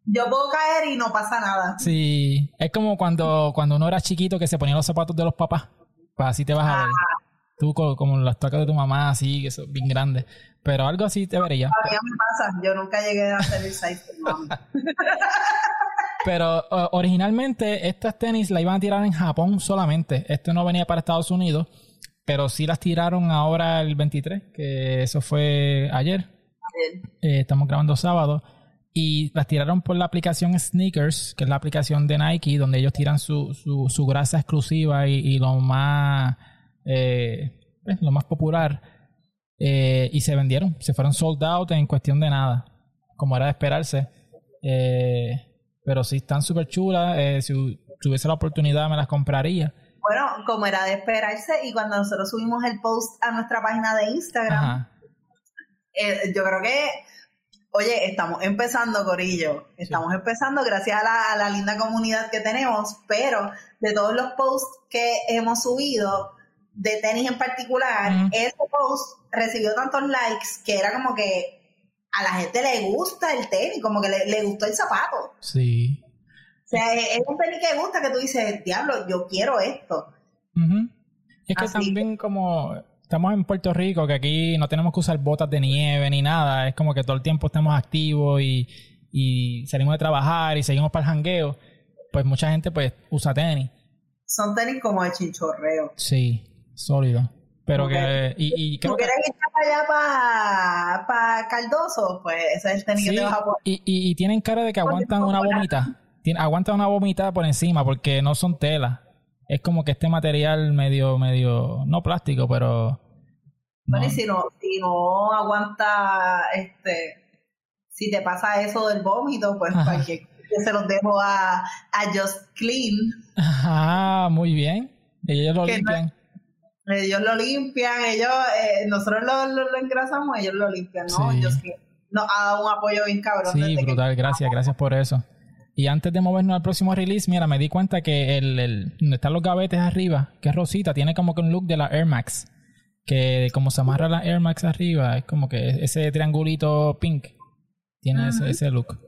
yo puedo caer y no pasa nada. Sí, es como cuando, cuando uno era chiquito que se ponía los zapatos de los papás. Pues así te vas a ver. Ah. Tú como, las tocas de tu mamá, así, que son bien grandes. Pero algo así te vería. A mí me pasa, yo nunca llegué a hacer el size Pero originalmente estas tenis las iban a tirar en Japón solamente. Esto no venía para Estados Unidos, pero sí las tiraron ahora el 23, que eso fue ayer. Eh, estamos grabando sábado. Y las tiraron por la aplicación Sneakers, que es la aplicación de Nike, donde ellos tiran su, su, su grasa exclusiva y, lo más eh, lo más popular. Eh, y se vendieron, se fueron sold out en cuestión de nada, como era de esperarse. Eh, pero sí están súper chulas. Eh, si tuviese la oportunidad, me las compraría. Bueno, como era de esperarse, y cuando nosotros subimos el post a nuestra página de Instagram, eh, yo creo que, oye, estamos empezando, Corillo. Estamos empezando gracias a la, linda comunidad que tenemos, pero de todos los posts que hemos subido, de tenis en particular, ese post recibió tantos likes que era como que a la gente le gusta el tenis, como que le, gustó el zapato. Sí. O sea, es, un tenis que gusta que tú dices, diablo, yo quiero esto. Es que también como estamos en Puerto Rico, que aquí no tenemos que usar botas de nieve ni nada, es como que todo el tiempo estamos activos y, y salimos de trabajar y seguimos para el jangueo, pues mucha gente pues usa tenis. Son tenis como de chinchorreo. Sí, sólido. Pero que. Y, y creo ¿Tú quieres ir para allá para pa Caldoso? Pues ese es el tenis que te vas a poner. Y, y, tienen cara de que aguantan una vomita. aguantan una vomita por encima porque no son tela. Es como que este material medio, medio. No plástico, pero. Bueno, y si no, si no aguanta este. Si te pasa eso del vómito, pues cualquier yo se los dejo a, a Just Clean. Ajá, muy bien. Ellos lo limpian ellos lo limpian, ellos, eh, nosotros lo, lo, engrasamos, ellos lo limpian, ¿no? Sí. Ellos nos ha dado un apoyo bien cabrón. Sí, brutal, gracias, gracias por eso. Y antes de movernos al próximo release, mira, me di cuenta que el, el donde están los gavetes arriba, que es rosita, tiene como que un look de la Air Max. Que como se amarra la Air Max arriba, es como que ese triangulito pink tiene ese, ese, look.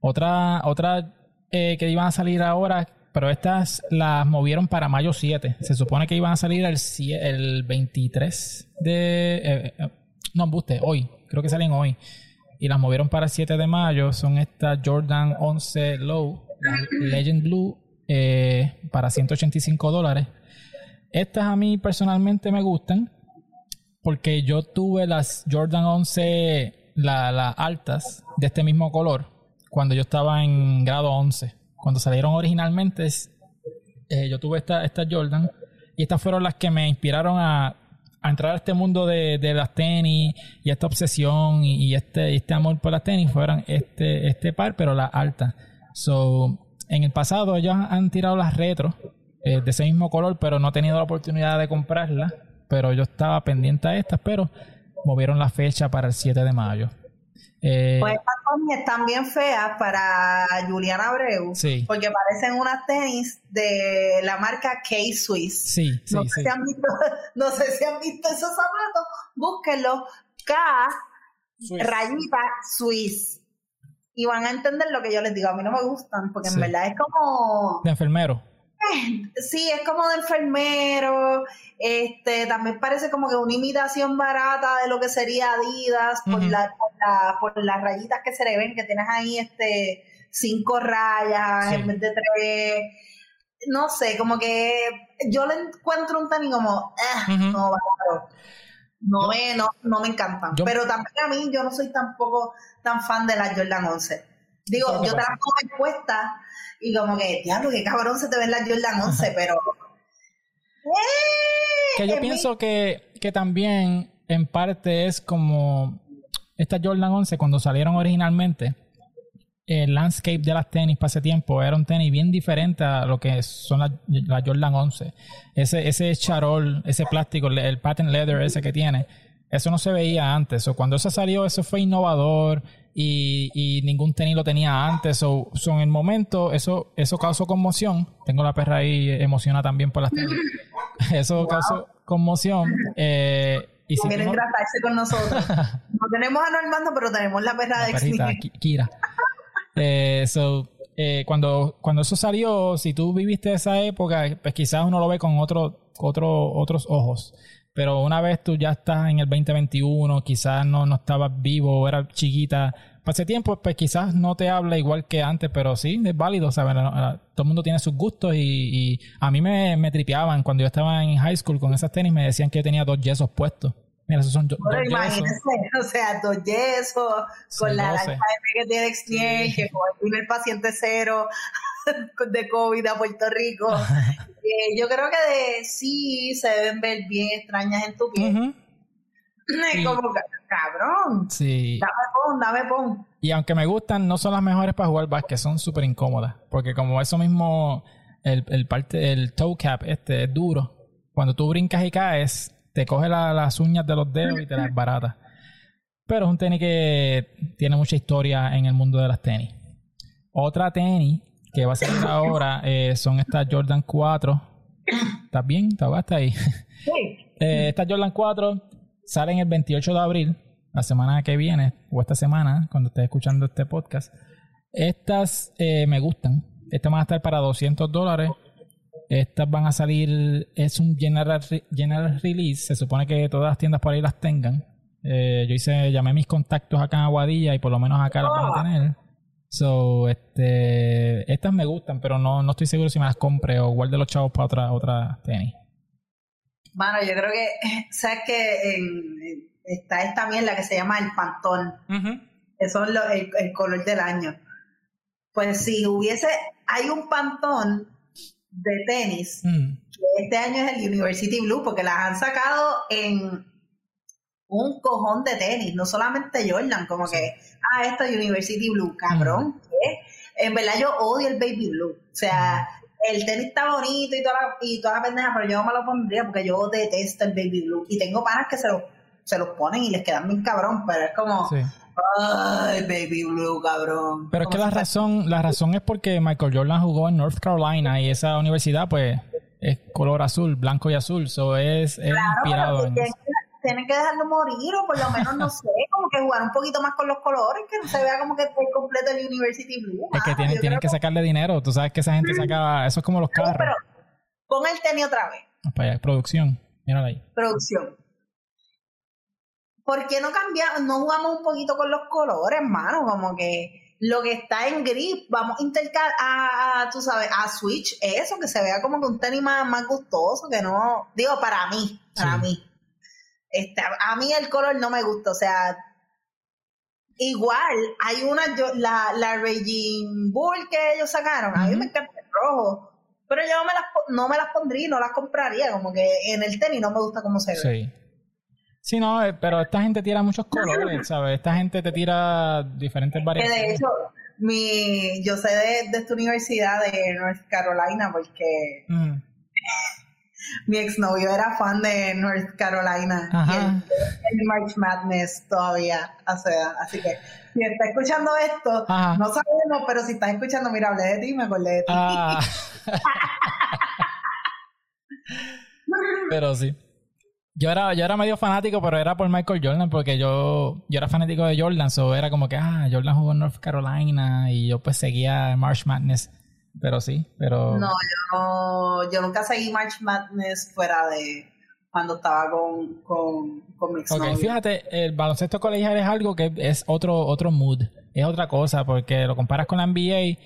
Otra, otra eh, que iban a salir ahora, pero estas las movieron para mayo 7. Se supone que iban a salir el, el 23 de... Eh, eh, no, buste, hoy. Creo que salen hoy. Y las movieron para el 7 de mayo. Son estas Jordan 11 Low, Legend Blue, eh, para 185 dólares. Estas a mí personalmente me gustan porque yo tuve las Jordan 11, las altas, de este mismo color, cuando yo estaba en grado 11 cuando salieron originalmente, eh, yo tuve esta, esta Jordan y estas fueron las que me inspiraron a, entrar a este mundo de, las tenis y esta obsesión y, este, este amor por las tenis fueron este, este par, pero las altas. So, en el pasado ellos han tirado las retro eh, de ese mismo color, pero no he tenido la oportunidad de comprarlas. Pero yo estaba pendiente a estas, pero movieron la fecha para el 7 de mayo. Eh, pues estas tenis están bien feas para Juliana Abreu. Porque parecen unas tenis de la marca K-Swiss. Sí, no, sé Si han visto, no sé si han visto esos zapatos. Búsquenlo. K, rayita Swiss. Y van a entender lo que yo les digo. A mí no me gustan porque en verdad es como... De enfermero. Sí, es como de enfermero. Este, también parece como que una imitación barata de lo que sería Adidas por, la, por, las rayitas que se le ven, que tienes ahí este cinco rayas en vez de tres. No sé, como que yo le encuentro un tenis como, eh, no, no me, no, no me encantan. pero también a mí yo no soy tampoco tan fan de la Jordan 11. Digo, yo te las pongo expuestas y como que, diablo, qué cabrón se te ve la Jordan 11, pero... que yo pienso que, que también en parte es como esta Jordan 11 cuando salieron originalmente el landscape de las tenis para ese tiempo era un tenis bien diferente a lo que son las la Jordan 11. Ese, ese charol, ese plástico, el patent leather ese que tiene, eso no se veía antes. O cuando eso salió, eso fue innovador y, y ningún tenis lo tenía antes. O en el momento, eso, eso causó conmoción. Tengo la perra ahí emocionada también por las tenis. eso causó conmoción. Eh, y si Quieren con nosotros. no tenemos a Normando, pero tenemos la perra de perrita, Kira. Eh, eh, cuando, cuando eso salió, si tú viviste esa época, pues quizás uno lo ve con otro, otro, otros ojos. Pero una vez tú ya estás en el 2021, quizás no, no estabas vivo, era chiquita. Hace tiempo, pues quizás no te habla igual que antes, pero sí, es válido, ¿sabes? Todo el mundo tiene sus gustos y, y a mí me, me tripeaban cuando yo estaba en high school con esas tenis, me decían que yo tenía dos yesos puestos. Mira, esos son dos imagínese, o sea, dos yesos, con la lancha que tiene que con el primer paciente cero de COVID a Puerto Rico. Eh, yo creo que de, sí se deben ver bien extrañas en tu piel. Como, cabrón. Sí. Dame pon, dame pon. Y aunque me gustan, no son las mejores para jugar básquet, son súper incómodas. Porque como eso mismo, el, el, parte, el toe cap este es duro. Cuando tú brincas y caes, te coge las uñas de los dedos y te las barata. Pero es un tenis que tiene mucha historia en el mundo de las tenis. Otra tenis que va a salir ahora eh, son estas Jordan 4. ¿Estás bien? ¿Estás ahí? Sí. eh, estas Jordan 4 salen el 28 de abril, la semana que viene, o esta semana, cuando estés escuchando este podcast. Estas eh, me gustan. Estas van a estar para 200 dólares estas van a salir, es un general, general release, se supone que todas las tiendas por ahí las tengan. Eh, yo hice, llamé mis contactos acá en Aguadilla y por lo menos acá las van a ah. tener. So, este, estas me gustan, pero no, no estoy seguro si me las compre o guarde los chavos para otra, otra tenis. Bueno, yo creo que, sabes que está esta también la que se llama el pantón. Eso es el, el color del año. Pues si hubiese, hay un pantón de tenis, mm. que este año es el University Blue, porque las han sacado en un cojón de tenis, no solamente Jordan, como que, ah, esto es University Blue, cabrón. Mm. En verdad yo odio el Baby Blue. O sea, mm. el tenis está bonito y toda, la, y toda la pendeja, pero yo no me lo pondría porque yo detesto el Baby Blue. Y tengo panas que se los, se los ponen y les quedan bien cabrón, pero es como... Ay, baby blue, cabrón. Pero es que la razón, la razón es porque Michael Jordan jugó en North Carolina y esa universidad, pues, es color azul, blanco y azul. Eso es, inspirado en tienen que dejarlo morir o por lo menos, no sé, como que jugar un poquito más con los colores, que no se vea como que es completo el University Blue. Es que tienen, tienen que, sacarle dinero. Tú sabes que esa gente saca, eso es como los carros. pero pon el tenis otra vez. Para allá, producción. Mírala ahí. Producción. ¿por qué no cambiamos, no jugamos un poquito con los colores, hermano? Como que lo que está en gris, vamos a intercalar a, tú sabes, a switch eso, que se vea como que un tenis más, gustoso, que no, digo, para mí, para mí. Este, a mí el color no me gusta, o sea, igual, hay una, la, la Regine Bull que ellos sacaron, a mí me encanta el rojo, pero yo no me las, no me las pondría, no las compraría, como que en el tenis no me gusta cómo se ve. Sí. Sí, no, eh, pero esta gente tira muchos colores, ¿sabes? Esta gente te tira diferentes variaciones. De hecho, mi, yo sé de, esta universidad de North Carolina porque. mi exnovio era fan de North Carolina y el, March Madness todavía hace así que si está escuchando esto no sabemos pero si estás escuchando mira hablé de ti me acordé de ti. Ah. pero sí. Yo era, yo era medio fanático, pero era por Michael Jordan, porque yo, yo era fanático de Jordan, so era como que, ah, Jordan jugó en North Carolina y yo pues seguía March Madness, pero sí, pero... No, yo, yo nunca seguí March Madness fuera de cuando estaba con, con, con mi Ok, fíjate, el baloncesto colegial es algo que es otro, otro mood, es otra cosa, porque lo comparas con la NBA,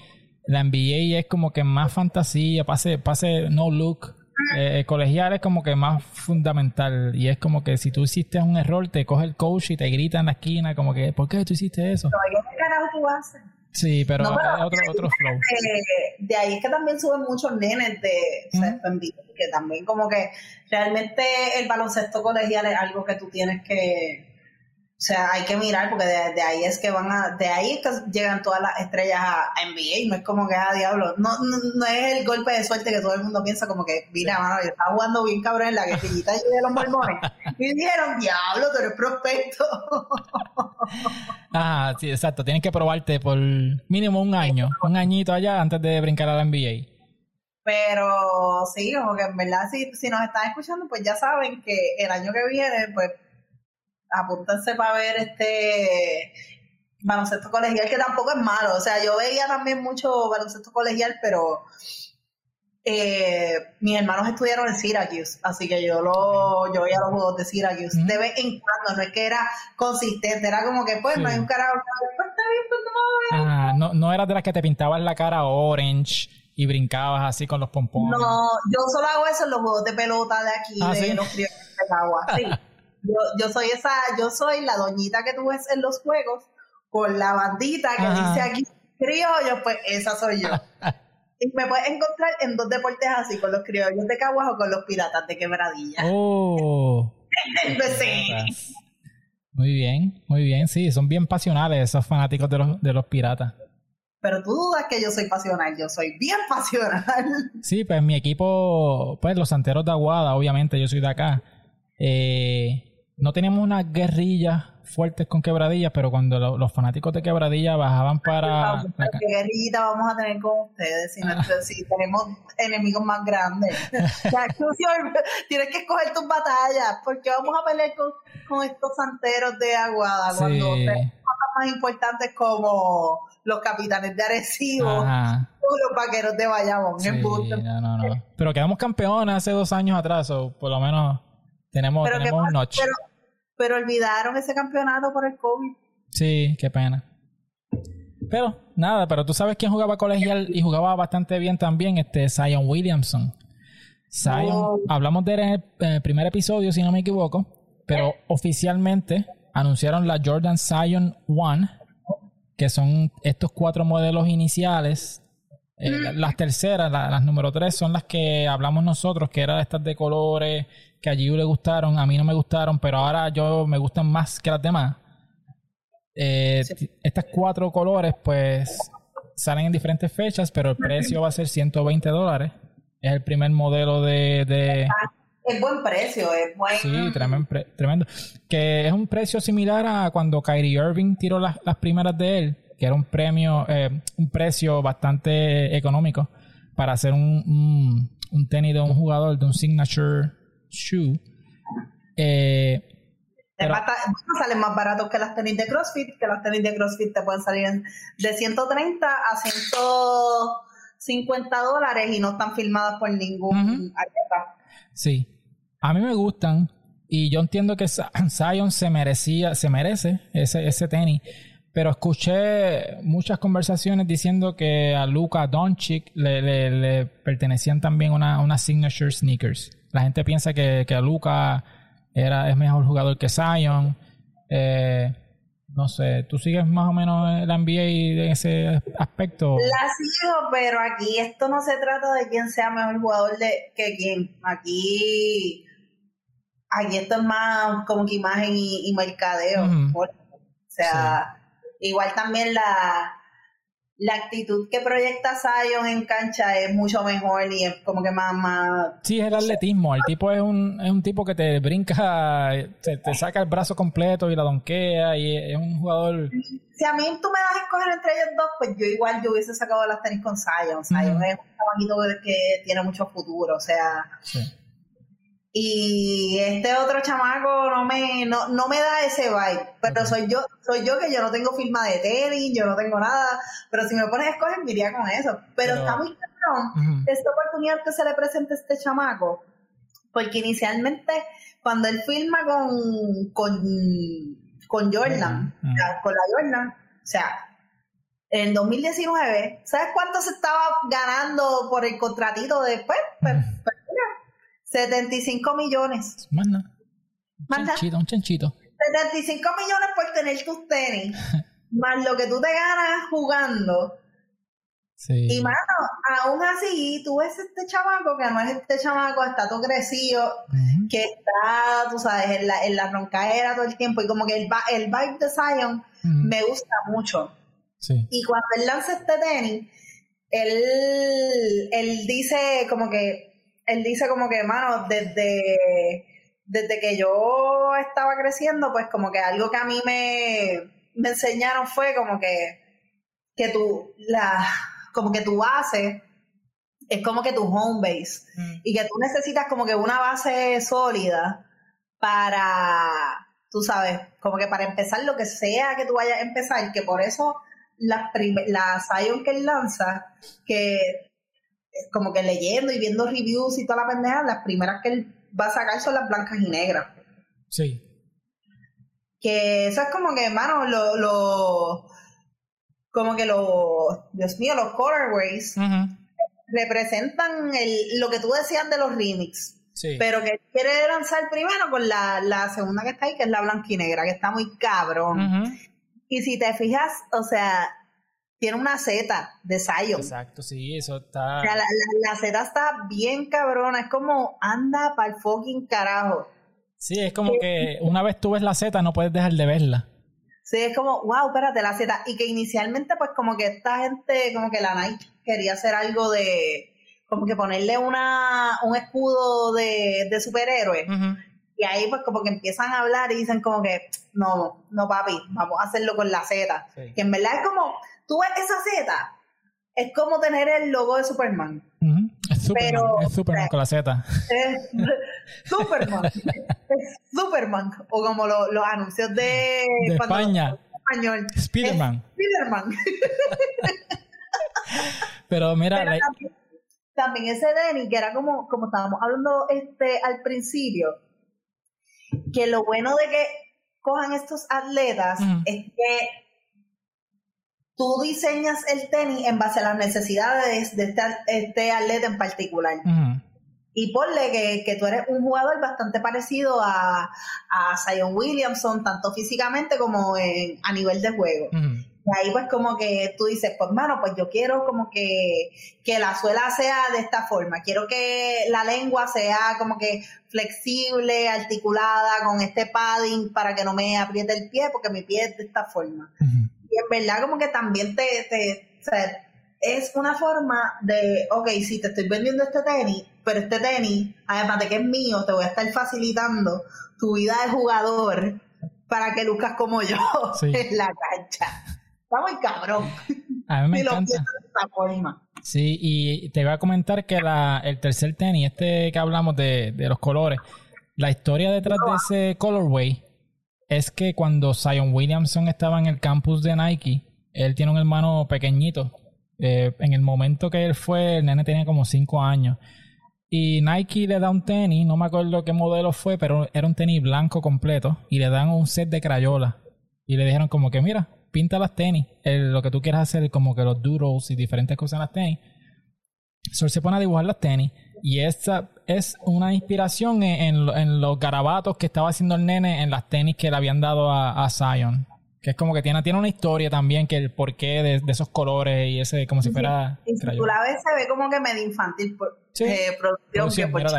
la NBA es como que más fantasía, pase, pase no look, Eh, colegial es como que más fundamental y es como que si tú hiciste un error te coge el coach y te grita en la esquina como que ¿por qué tú hiciste eso? ¿Qué carajo tú haces? Sí, pero, es otro, otro flow. De, ahí es que también suben muchos nenes de que también como que realmente el baloncesto colegial es algo que tú tienes que o sea, hay que mirar porque de, ahí es que van a, de ahí es que llegan todas las estrellas a, NBA, no es como que, a ah, diablo, no, no, es el golpe de suerte que todo el mundo piensa como que, mira, mano, yo estaba jugando bien cabrón en la guerrillita de los mormones y dijeron, diablo, tú eres prospecto. Ah, sí, exacto, tienes que probarte por mínimo un año, un añito allá antes de brincar a la NBA. Pero sí, como que en verdad, si, si nos están escuchando, pues ya saben que el año que viene, pues apúntense para ver este baloncesto colegial, que tampoco es malo. O sea, yo veía también mucho baloncesto colegial, pero eh, mis hermanos estudiaron en Syracuse, así que yo lo yo veía los juegos de Syracuse de vez en cuando, no es que era consistente, era como que pues no hay un carajo, pues está bien, pues no ah, no, no eras de las que te pintabas la cara orange y brincabas así con los pompones. No, yo solo hago eso en los juegos de pelota de aquí, ah, de los criollos de agua, sí. Yo, yo soy esa, yo soy la doñita que tú ves en los juegos con la bandita que dice aquí criollos, pues esa soy yo. y me puedes encontrar en dos deportes así, con los criollos de Caguas o con los piratas de Quebradilla. Oh. Muy bien, muy bien, sí, son bien pasionales esos fanáticos de los, de los piratas. Pero tú dudas que yo soy pasional, yo soy bien pasional. Sí, pues mi equipo, pues los santeros de Aguada, obviamente, yo soy de acá. Eh, no teníamos unas guerrillas fuertes con quebradillas, pero cuando los fanáticos de quebradillas bajaban para... ¿Qué guerrillita vamos a tener con ustedes si, tenemos enemigos más grandes? tienes que escoger tus batallas, porque vamos a pelear con, estos santeros de Aguada cuando tenemos cosas más importantes como los capitanes de Arecibo o los vaqueros de Bayamón. no, no, no. Pero quedamos campeones hace dos años atrás, o por lo menos tenemos, tenemos un notch pero olvidaron ese campeonato por el COVID. Sí, qué pena. Pero nada, pero tú sabes quién jugaba colegial y jugaba bastante bien también, este Zion Williamson. Zion, oh. hablamos de él en el, primer episodio, si no me equivoco, pero oficialmente anunciaron la Jordan Zion One, que son estos cuatro modelos iniciales. Eh, mm. las terceras, las número tres, son las que hablamos nosotros, que eran estas de colores, que a Giu le gustaron, a mí no me gustaron, pero ahora yo me gustan más que las demás. Eh, estas cuatro colores, pues, salen en diferentes fechas, pero el precio va a ser 120 dólares. Es el primer modelo de... de... Es buen precio, es buen... Sí, tremendo, tremendo. Que es un precio similar a cuando Kyrie Irving tiró las, las primeras de él, que era un premio, eh, un precio bastante económico para hacer un, un, un tenis de un jugador, de un signature shoe. Eh, salen más baratos que las tenis de CrossFit, que las tenis de CrossFit te pueden salir de 130 a 150 dólares y no están filmadas por ningún Sí, a mí me gustan y yo entiendo que Zion se merecía, se merece ese, ese tenis, pero escuché muchas conversaciones diciendo que a Luca Doncic le, le, pertenecían también una, una signature sneakers. La gente piensa que, que Luca era, es mejor jugador que Zion. Eh, no sé, ¿tú sigues más o menos la NBA en ese aspecto? La sigo, pero aquí esto no se trata de quién sea mejor jugador de, que quién. Aquí, aquí esto es más como que imagen y, mercadeo. O sea, igual también la, la actitud que proyecta Zion en cancha es mucho mejor y es como que más... más sí, es el atletismo. El tipo es un, es un tipo que te brinca, te, te saca el brazo completo y la donquea y es un jugador... Si a mí tú me das a escoger entre ellos dos, pues yo igual yo hubiese sacado las tenis con Zion. Zion es un trabajito que tiene mucho futuro, o sea... Y este otro chamaco no me, no, no me da ese vibe. Pero soy yo, soy yo que yo no tengo firma de tenis, yo no tengo nada. Pero si me pones a escoger, me iría con eso. Pero, está muy cabrón esta oportunidad que se le presenta a este chamaco. Porque inicialmente, cuando él firma con, con, con Jordan, con la Jordan, o sea, en 2019, ¿sabes cuánto se estaba ganando por el contratito después? Pues, pues 75 millones. Más nada. Más Un nada. chanchito, un chanchito. 75 millones por tener tus tenis. más lo que tú te ganas jugando. Sí. Y mano, aún así, tú ves este chamaco que no es este chamaco, está todo crecido, que está, tú sabes, en la, en la roncaera todo el tiempo. Y como que el, el vibe de Zion me gusta mucho. Sí. Y cuando él lanza este tenis, él, él dice como que, él dice como que, mano, desde, desde que yo estaba creciendo, pues como que algo que a mí me, me enseñaron fue como que, que tú, la, como que tu base es como que tu home base y que tú necesitas como que una base sólida para, tú sabes, como que para empezar lo que sea que tú vayas a empezar, que por eso las prim- la Zion que él lanza, que como que leyendo y viendo reviews y toda la pendeja, las primeras que él va a sacar son las blancas y negras. Sí. Que eso es como que, hermano, lo, lo, como que los, Dios mío, los colorways representan el, lo que tú decías de los remix. Sí. Pero que quiere lanzar primero con la, la segunda que está ahí, que es la blanquinegra, que está muy cabrón. Y si te fijas, o sea, tiene una Z de Zion. Exacto, sí, eso está. O sea, la, la, la Z está bien cabrona. Es como, anda para el fucking carajo. Sí, es como que una vez tú ves la Z no puedes dejar de verla. Sí, es como, wow, espérate, la Z. Y que inicialmente, pues, como que esta gente, como que la Nike quería hacer algo de, como que ponerle una, un escudo de, de superhéroe. Y ahí, pues, como que empiezan a hablar y dicen, como que, no, no, papi, vamos a hacerlo con la Z. Sí. Que en verdad es como, tú ves esa Z, es como tener el logo de Superman. Es Superman, Pero- es Superman con la Z. Es Superman. es Superman. O como lo- los anuncios de, España. español. Spiderman. Spiderman. Pero mira, Pero también, también ese Denny, que era como, como estábamos hablando este al principio, que lo bueno de que cojan estos atletas es que tú diseñas el tenis en base a las necesidades de este, este atleta en particular. Y ponle que, que tú eres un jugador bastante parecido a, a Zion Williamson, tanto físicamente como en- a nivel de juego. Y ahí pues como que tú dices, pues mano, pues yo quiero como que, que la suela sea de esta forma, quiero que la lengua sea como que flexible, articulada, con este padding para que no me apriete el pie, porque mi pie es de esta forma. Y en verdad como que también te, te o sea, es una forma de, ok, sí, te estoy vendiendo este tenis, pero este tenis, además de que es mío, te voy a estar facilitando tu vida de jugador para que luzcas como yo Sí. en la cancha. Está muy cabrón. A mí me si encanta. de esta forma. Sí, y te voy a comentar que la, el tercer tenis, este que hablamos de, de los colores, la historia detrás de ese colorway es que cuando Zion Williamson estaba en el campus de Nike, él tiene un hermano pequeñito. Eh, en el momento que él fue, el nene tenía como 5 años. Y Nike le da un tenis, no me acuerdo qué modelo fue, pero era un tenis blanco completo. Y le dan un set de crayola. Y le dijeron como que, mira, pinta las tenis. Lo que tú quieras hacer, como que los doodles y diferentes cosas en las tenis. So, él se pone a dibujar las tenis. Y esta es una inspiración en, en en los garabatos que estaba haciendo el nene en las tenis que le habían dado a, a Zion. Que es como que tiene, tiene una historia también, que el porqué de, de esos colores y ese, como si fuera Y si tú la ves, se ve como que medio infantil por, Sí. eh, producción, por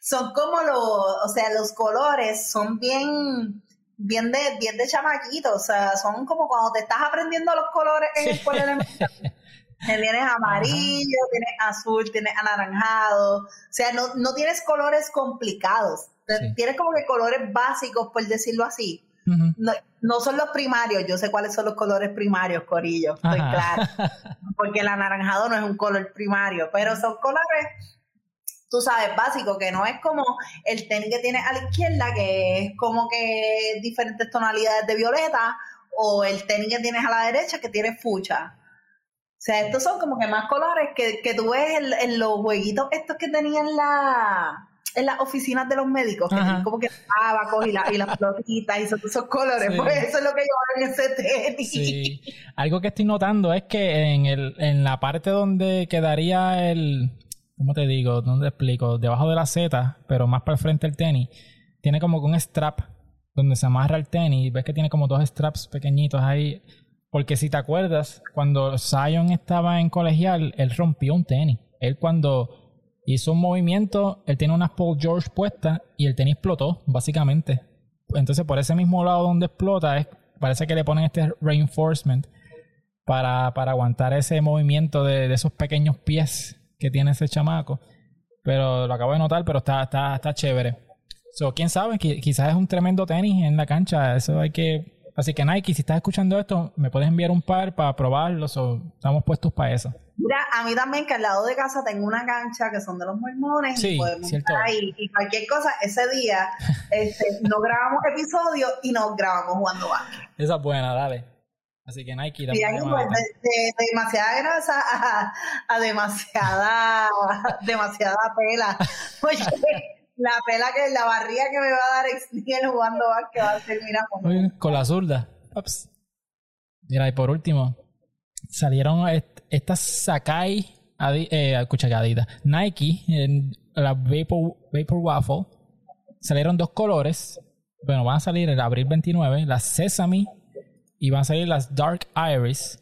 son como los, o sea, los colores son bien, bien de, bien de chamaquitos, o sea, son como cuando te estás aprendiendo los colores en Sí. escuela elemental. Tienes amarillo, tienes azul, tienes anaranjado. O sea, no, no tienes colores complicados. Sí. Tienes como que colores básicos, por decirlo así. No, no son los primarios, yo sé cuáles son los colores primarios, Corillo, estoy claro. Porque el anaranjado no es un color primario, pero son colores, tú sabes, básicos, que no es como el tenis que tienes a la izquierda, que es como que diferentes tonalidades de violeta, o el tenis que tienes a la derecha, que tiene fucha. O sea, estos son como que más colores que, que tú ves en, en los jueguitos estos que tenían la en las oficinas de los médicos, que tienen como que abacos y, la, y las flotitas y son esos colores, Sí. pues eso es lo que yo en ese tenis. Sí. Algo que estoy notando es que en, el, en la parte donde quedaría el. ¿cómo te digo? ¿Dónde explico? Debajo de la Z, pero más para el frente del tenis, tiene como que un strap donde se amarra el tenis. Ves que tiene como dos straps pequeñitos ahí. Porque si te acuerdas, cuando Zion estaba en colegial, él rompió un tenis. Él cuando hizo un movimiento, él tiene unas Paul George puestas y el tenis explotó, básicamente. Entonces, por ese mismo lado donde explota, parece que le ponen este reinforcement para, para aguantar ese movimiento de, de, esos pequeños pies que tiene ese chamaco. Pero lo acabo de notar, pero está, está, está chévere. So, quién sabe, quizás es un tremendo tenis en la cancha. Eso hay que. Así que Nike, si estás escuchando esto, me puedes enviar un par para probarlos o estamos puestos para eso. Mira, a mí también que al lado de casa tengo una cancha que son de los mormones sí, y podemos cierto. ahí y cualquier cosa, ese día este, no grabamos episodio y nos grabamos jugando básquet. Esa es buena, dale. Así que Nike y ahí, pues, de, de, demasiada grasa a, a demasiada demasiada pela. Oye, la pela que la barriga que me va a dar Exniel jugando básquet va a terminar con, con la zurda. Ups. Mira, y por último, salieron estas Sakai, eh, escucha Nike, en la Vapor, Vapor Waffle, salieron dos colores. Bueno, van a salir el abril 29, las Sesame y van a salir las Dark Iris.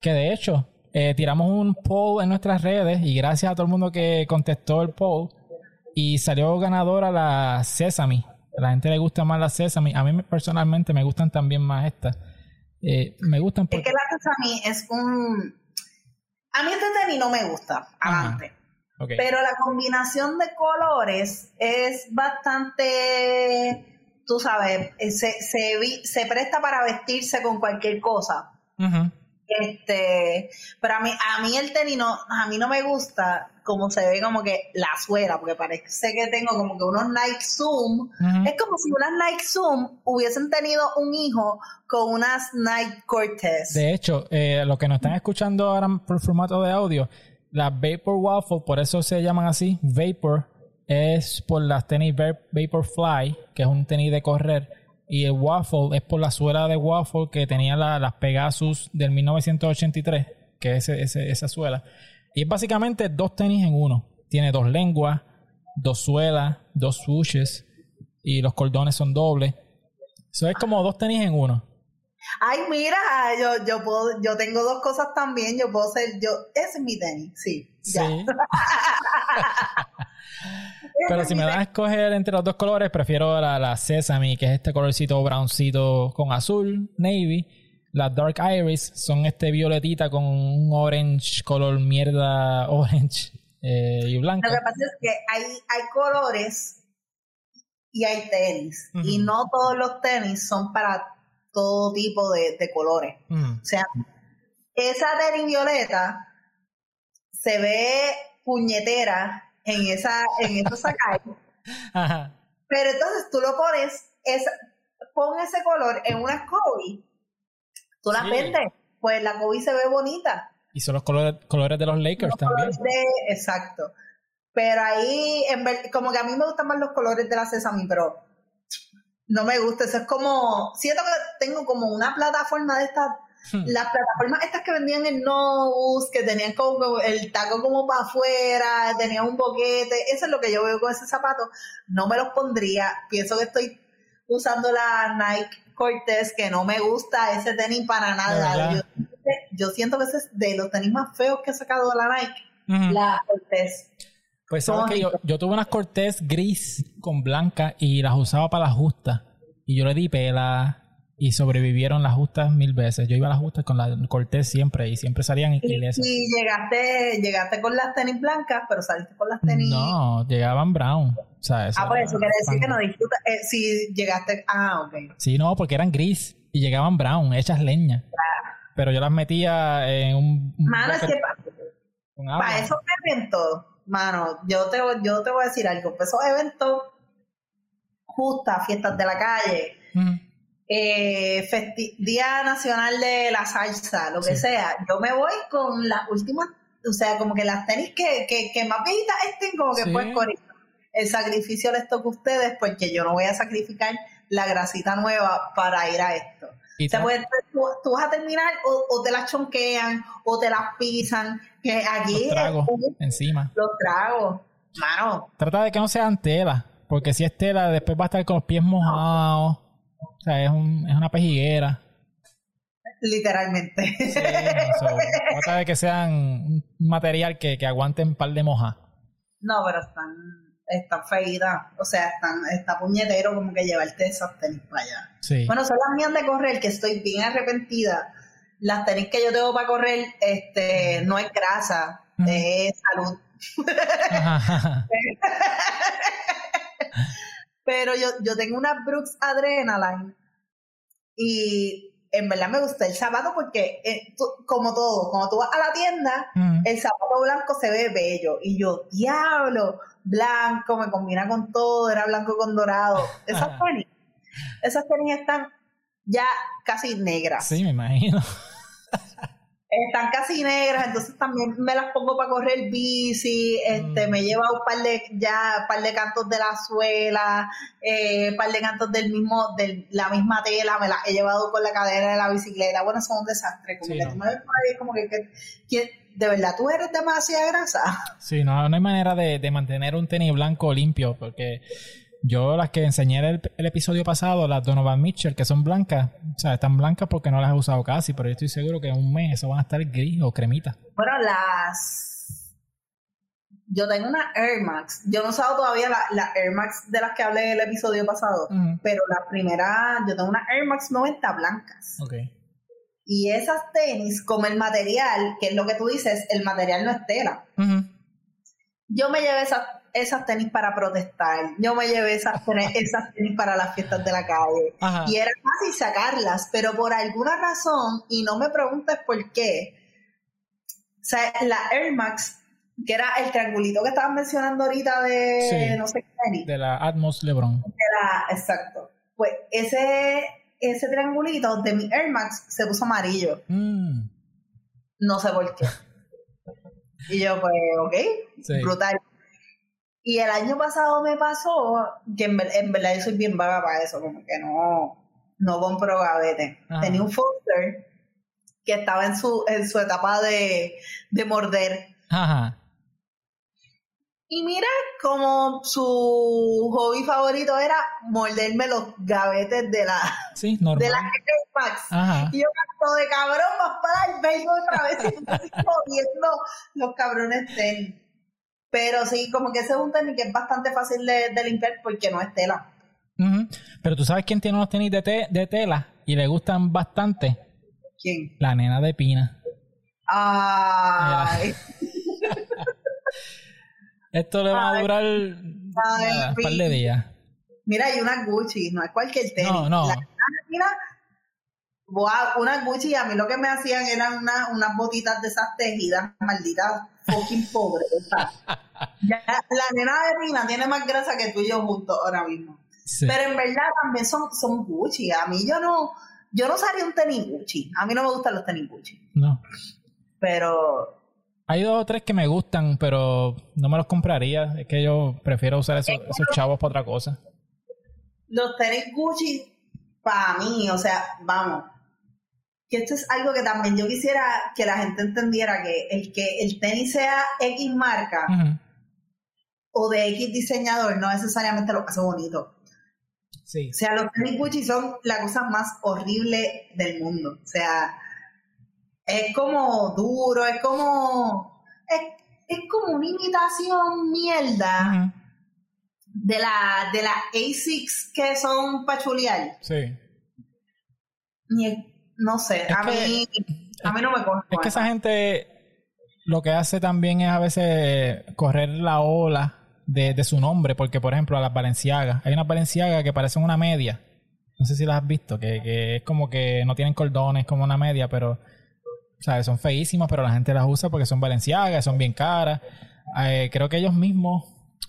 Que de hecho, eh, tiramos un poll en nuestras redes y gracias a todo el mundo que contestó el poll y salió ganadora la Sesame. A la gente le gusta más la Sesame. A mí personalmente me gustan también más estas. Eh, me gustan porque... Es que la Sesame es un... A mí este tenis no me gusta. Okay. Pero la combinación de colores es bastante, tú sabes, se, se, se presta para vestirse con cualquier cosa. Uh -huh. Este, pero a mí, a mí el tenis no, a mí no me gusta como se ve como que la suela, porque parece que tengo como que unos Nike Zoom. Uh -huh. Es como si unas Nike Zoom hubiesen tenido un hijo con unas Nike Cortez. De hecho, eh, los que nos están escuchando ahora por formato de audio, la Vapor Waffle, por eso se llaman así, Vapor, es por las tenis Vapor Fly, que es un tenis de correr. Y el Waffle es por la suela de Waffle que tenía la, las Pegasus del 1983, que es ese, ese, esa suela. Y es básicamente dos tenis en uno. Tiene dos lenguas, dos suelas, dos swooshes y los cordones son dobles. Eso es como dos tenis en uno. Ay, mira, yo, yo puedo, yo tengo dos cosas también. Yo puedo ser, yo, ese es mi tenis, sí. Sí. Pero si me das a escoger entre los dos colores, prefiero la, la Sesame, que es este colorcito browncito con azul, navy. Las Dark Iris son este violetita con un orange, color mierda orange eh, y blanco. Lo que pasa es que hay, hay colores y hay tenis. Uh -huh. Y no todos los tenis son para todo tipo de, de colores. Uh -huh. O sea, esa tenis violeta se ve puñetera en esa, en esos Sakai. Pero entonces tú lo pones, esa, pon ese color en una Kobe, tú la sí. vendes, pues la Kobe se ve bonita. Y son los colores, colores de los Lakers los también. De, exacto. Pero ahí, en ver, como que a mí me gustan más los colores de la Sesame, pero no me gusta. Eso es como, siento que tengo como una plataforma de estas Hmm. Las plataformas estas que vendían en Nose, que tenían como el taco como para afuera, tenían un boquete, eso es lo que yo veo con ese zapato. No me los pondría. Pienso que estoy usando la Nike Cortez, que no me gusta ese tenis para nada. Yo, yo, siento que ese es de los tenis más feos que ha sacado la Nike, uh -huh. la Cortez. Pues sabes que yo, yo, tuve unas Cortez gris con blanca y las usaba para las justas. Y yo le di pela y sobrevivieron las justas mil veces. Yo iba a las justas con la Cortés siempre y siempre salían y, y llegaste llegaste con las tenis blancas, pero saliste con las tenis... No, llegaban brown. O sea, eso ah, pues eso quiere decir que no disfrutas. Eh, si llegaste... Ah, ok. Sí, no, porque eran gris y llegaban brown, hechas leña. Claro. Pero yo las metía en un... Mano, es que para pa esos eventos, mano, yo te, yo te voy a decir algo. Para esos eventos, justas, fiestas de la calle... eh, Día Nacional de la Salsa, lo que sí. sea, yo me voy con las últimas, o sea, como que las tenis que, que, que más viejitas estén, como que sí. pues con el sacrificio les toca a ustedes, porque yo no voy a sacrificar la grasita nueva para ir a esto. ¿Y o sea, pues, tú, tú, vas a terminar o, o, te las chonquean o te las pisan. Que aquí los tragos es- encima. los tragos. Mano, Trata de que no sean tela, porque si es tela, después va a estar con los pies mojados. O sea, es, un, es una pejiguera. literalmente. Sí, so, trata de que sean un material que, que aguanten un par de mojas. No, pero están, están feitas. O sea, están, está puñetero como que llevarte esas tenis para allá. Sí. Bueno, son las mías de correr, que estoy bien arrepentida. Las tenis que yo tengo para correr, este, no es grasa, es salud. Ajá. Pero yo, yo tengo una Brooks Adrenaline y en verdad me gusta el zapato porque, eh, tú- como todo, cuando tú vas a la tienda, Mm. el zapato blanco se ve bello. Y yo, diablo, blanco, me combina con todo, era blanco con dorado. Esas tenis, esas tenis están ya casi negras. Sí, me imagino. Están casi negras, entonces también me las pongo para correr bici, este, Mm. me lleva un par de, ya, par de cantos de la suela, eh, par de cantos del mismo, de la misma tela, me las he llevado con la cadena de la bicicleta, bueno, son un desastre, como Sí, que no. tú me ves por ahí, como que, que- que- de verdad, tú eres demasiada grasa. Sí, no, no hay manera de, de mantener un tenis blanco limpio, porque yo las que enseñé el, el episodio pasado, las Donovan Mitchell, que son blancas, o sea, están blancas porque no las he usado casi, pero yo estoy seguro que en un mes eso van a estar gris o cremita. Bueno, las. Yo tengo una Air Max. Yo no he usado todavía la, la Air Max de las que hablé el episodio pasado. Pero la primera, yo tengo una Air Max 90 blancas. Ok. Y esas tenis, como el material, que es lo que tú dices, el material no es tela. Yo me llevé esas, esas tenis para protestar. Yo me llevé esas tenis, esas tenis para las fiestas de la calle. Ajá. Y era fácil sacarlas, pero por alguna razón, y no me preguntes por qué, o sea, la Air Max, que era el triangulito que estaban mencionando ahorita de Sí. no sé qué tenis, De la Atmos LeBron. era exacto. Pues ese, ese triangulito de mi Air Max se puso amarillo. Mm, No sé por qué. Y yo, pues, ok, sí. brutal. Y el año pasado me pasó que en, ver- en verdad yo soy bien vaga para eso, como que no, no compro gavete. Ajá. Tenía un Foster que estaba en su, en su etapa de, de morder. Ajá. Y mira, como su hobby favorito era morderme los gavetes de la, Sí, de normal. la Air Max. Ajá. Y yo canto de cabrón, vas para el otra vez y jodiendo los cabrones tenis. Pero sí, como que ese es un tenis que es bastante fácil de, de limpiar porque no es tela. Pero tú sabes quién tiene unos tenis de, te- de tela y le gustan bastante. ¿Quién? La nena de Pina. Ay, Esto le va a durar nada, un par de días. mira, hay una Gucci, no es cualquier tenis. No, no. La- mira, wow, una Gucci, a mí lo que me hacían eran una- unas botitas de esas tejidas, malditas, fucking pobreza. Ya, la nena de Pina tiene más grasa que tú y yo juntos ahora mismo. Sí. Pero en verdad también son, son Gucci. A mí yo no, yo no usaría un tenis Gucci. A mí no me gustan los tenis Gucci. No. Pero Hay dos o tres que me gustan, pero no me los compraría. Es que yo prefiero usar esos, esos chavos para otra cosa. los tenis Gucci, para mí, o sea, vamos, que esto es algo que también yo quisiera que la gente entendiera, que el que el tenis sea X marca o de X diseñador no necesariamente lo hace bonito. Sí. O sea, los tenis Gucci son la cosa más horrible del mundo. O sea, es como duro, es como. Es, es como una imitación mierda de la de la ASICs que son pachulear. Sí. Ni- No sé, Es a que- mí, a mí no me coge. Es que esa gente lo que hace también es a veces correr la ola de, de su nombre, porque por ejemplo a las Valenciagas, hay unas Valenciagas que parecen una media, no sé si las has visto, que, que es como que no tienen cordones como una media, pero ¿sabes? son feísimas, pero la gente las usa porque son Valenciagas, son bien caras. Eh, creo que ellos mismos,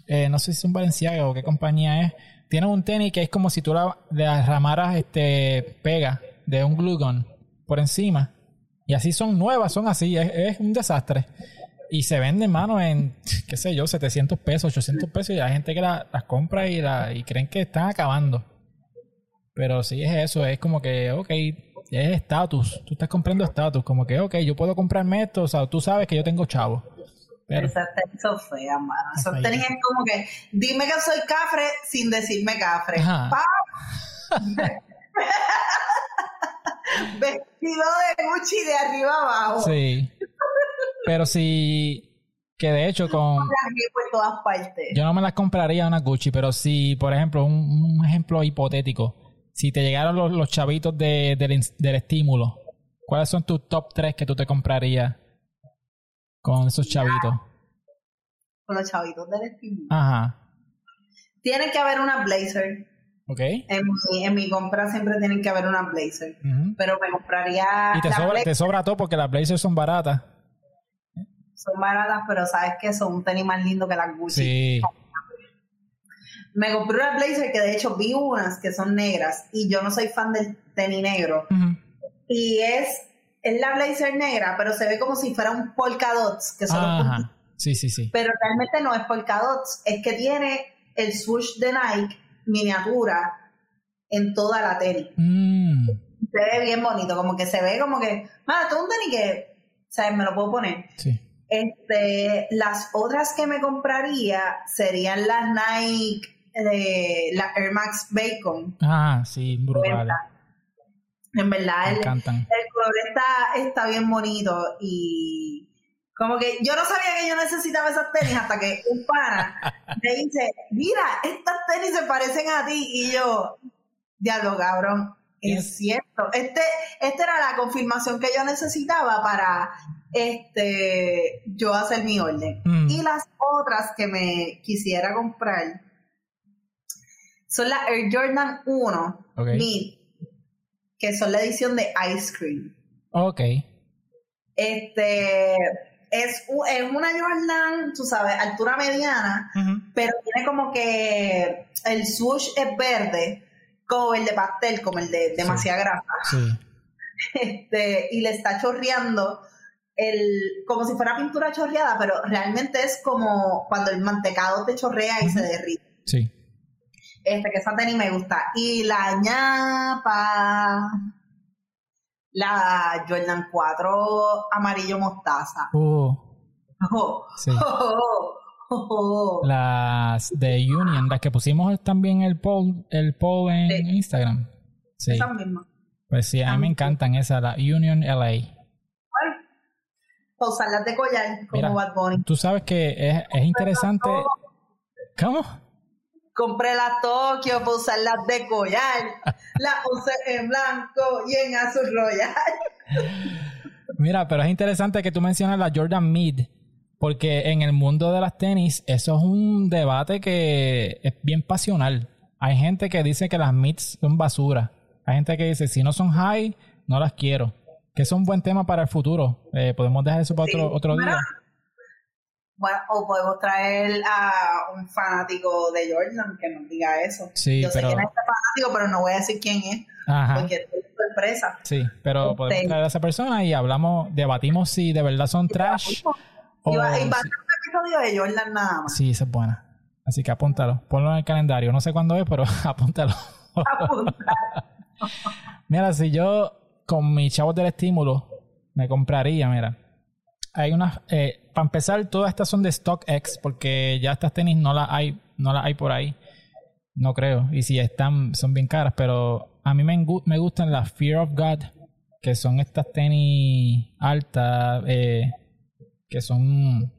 eh, no sé si son Valenciaga o qué compañía es, tienen un tenis que es como si tú la, le arramaras este pega de un glue gun por encima. Y así son nuevas, son así, es, es un desastre. Y se venden, mano, en, qué sé yo, 700 pesos, 800 pesos, y hay gente que la- las compra y, la, y creen que están acabando. Pero sí es eso, es como que, ok, es estatus. Tú estás comprando estatus. Como que, ok, yo puedo comprarme esto. O sea, tú sabes que yo tengo chavo. Pero, Esas tenis son feas, mano. Esas tenis es como que, dime que soy cafre sin decirme cafre. Ajá. De Gucci de arriba abajo. sí. Pero si. Que de hecho, con. Por todas partes. Yo no me las compraría una Gucci, pero si, por ejemplo, un, un ejemplo hipotético. Si te llegaron los, los chavitos de- del, estímulo, ¿cuáles son tus top 3 que tú te comprarías con esos chavitos? Con los chavitos del estilo. Ajá. Tiene que haber una blazer. ¿Ok? En mi, en mi compra siempre tienen que haber una blazer. Pero me compraría. Y te sobra, blazer. te sobra todo porque las blazers son baratas. Son baratas, pero sabes que son un tenis más lindo que las Gucci. Sí. Me compré una blazer que de hecho vi unas que son negras y yo no soy fan del tenis negro. Y es, es la blazer negra, pero se ve como si fuera un polka dots, que son los. Ajá. Sí, sí, sí. Pero realmente no es polka dots, es que tiene el swoosh de Nike miniatura en toda la tenis. Mm, Se ve bien bonito, como que se ve como que, esto es un tenis que, ¿sabes? Me lo puedo poner. sí. Este, las otras que me compraría serían las Nike de la Air Max Bacon. Ajá, sí, brutales. En verdad, Me el, encantan. el color está, está bien bonito y como que yo no sabía que yo necesitaba esas tenis hasta que un pana me dice, mira, estas tenis se parecen a ti y yo, diablo cabrón, es cierto. Este, esta era la confirmación que yo necesitaba para este yo hacer mi orden. Mm. Y las otras que me quisiera comprar son las Air Jordan 1 Ok. Mid, que son la edición de Ice Cream. Ok. Este es, es una Jordan, tú sabes, altura mediana, pero tiene como que el swoosh es verde, como el de pastel, como el de demasiada grasa. Sí. Este, y le está chorreando el, como si fuera pintura chorreada, pero realmente es como cuando el mantecado te chorrea y se derrite. Sí. Este, que esa tenis me gusta. Y la ñapa, la Jordan 4 amarillo mostaza. Uh, Oh, sí. oh, oh, oh. Las de Union, las que pusimos también el poll, el poll en Sí. Instagram. Sí. Esa misma. Pues sí, a mí me encantan esas, la Union LA. Usarlas de collar, como Mira. Bad Bunny. Tú sabes que es, es interesante. ¿Cómo? Compré las Tokio para usarlas de collar. Las usé en blanco y en azul royal. Mira, pero es interesante que tú mencionas la Jordan Mid, porque en el mundo de las tenis eso es un debate que es bien pasional. Hay gente que dice que las mids son basura. Hay gente que dice si no son high, no las quiero. Que es un buen tema para el futuro. Eh, podemos dejar eso para Sí. otro, otro día. Bueno, o podemos traer a un fanático de Jordan que nos diga eso. Sí, Yo sé pero- quién es este fanático, pero no voy a decir quién es, Ajá. porque es sorpresa. Sí, pero podemos traer a esa persona y hablamos, debatimos si de verdad son trash o Y va, a ser un episodio de Jordan nada más. Sí, esa es buena. Así que apúntalo. Ponlo en el calendario. No sé cuándo es, pero apúntalo. Apunta. Mira, si yo con mis chavos del estímulo me compraría, mira. Hay unas, eh, para empezar, todas estas son de StockX, porque ya estas tenis no las hay, no las hay por ahí. No creo. Y si están, son bien caras, pero a mí me, gustan las Fear of God, que son estas tenis altas, eh, que son...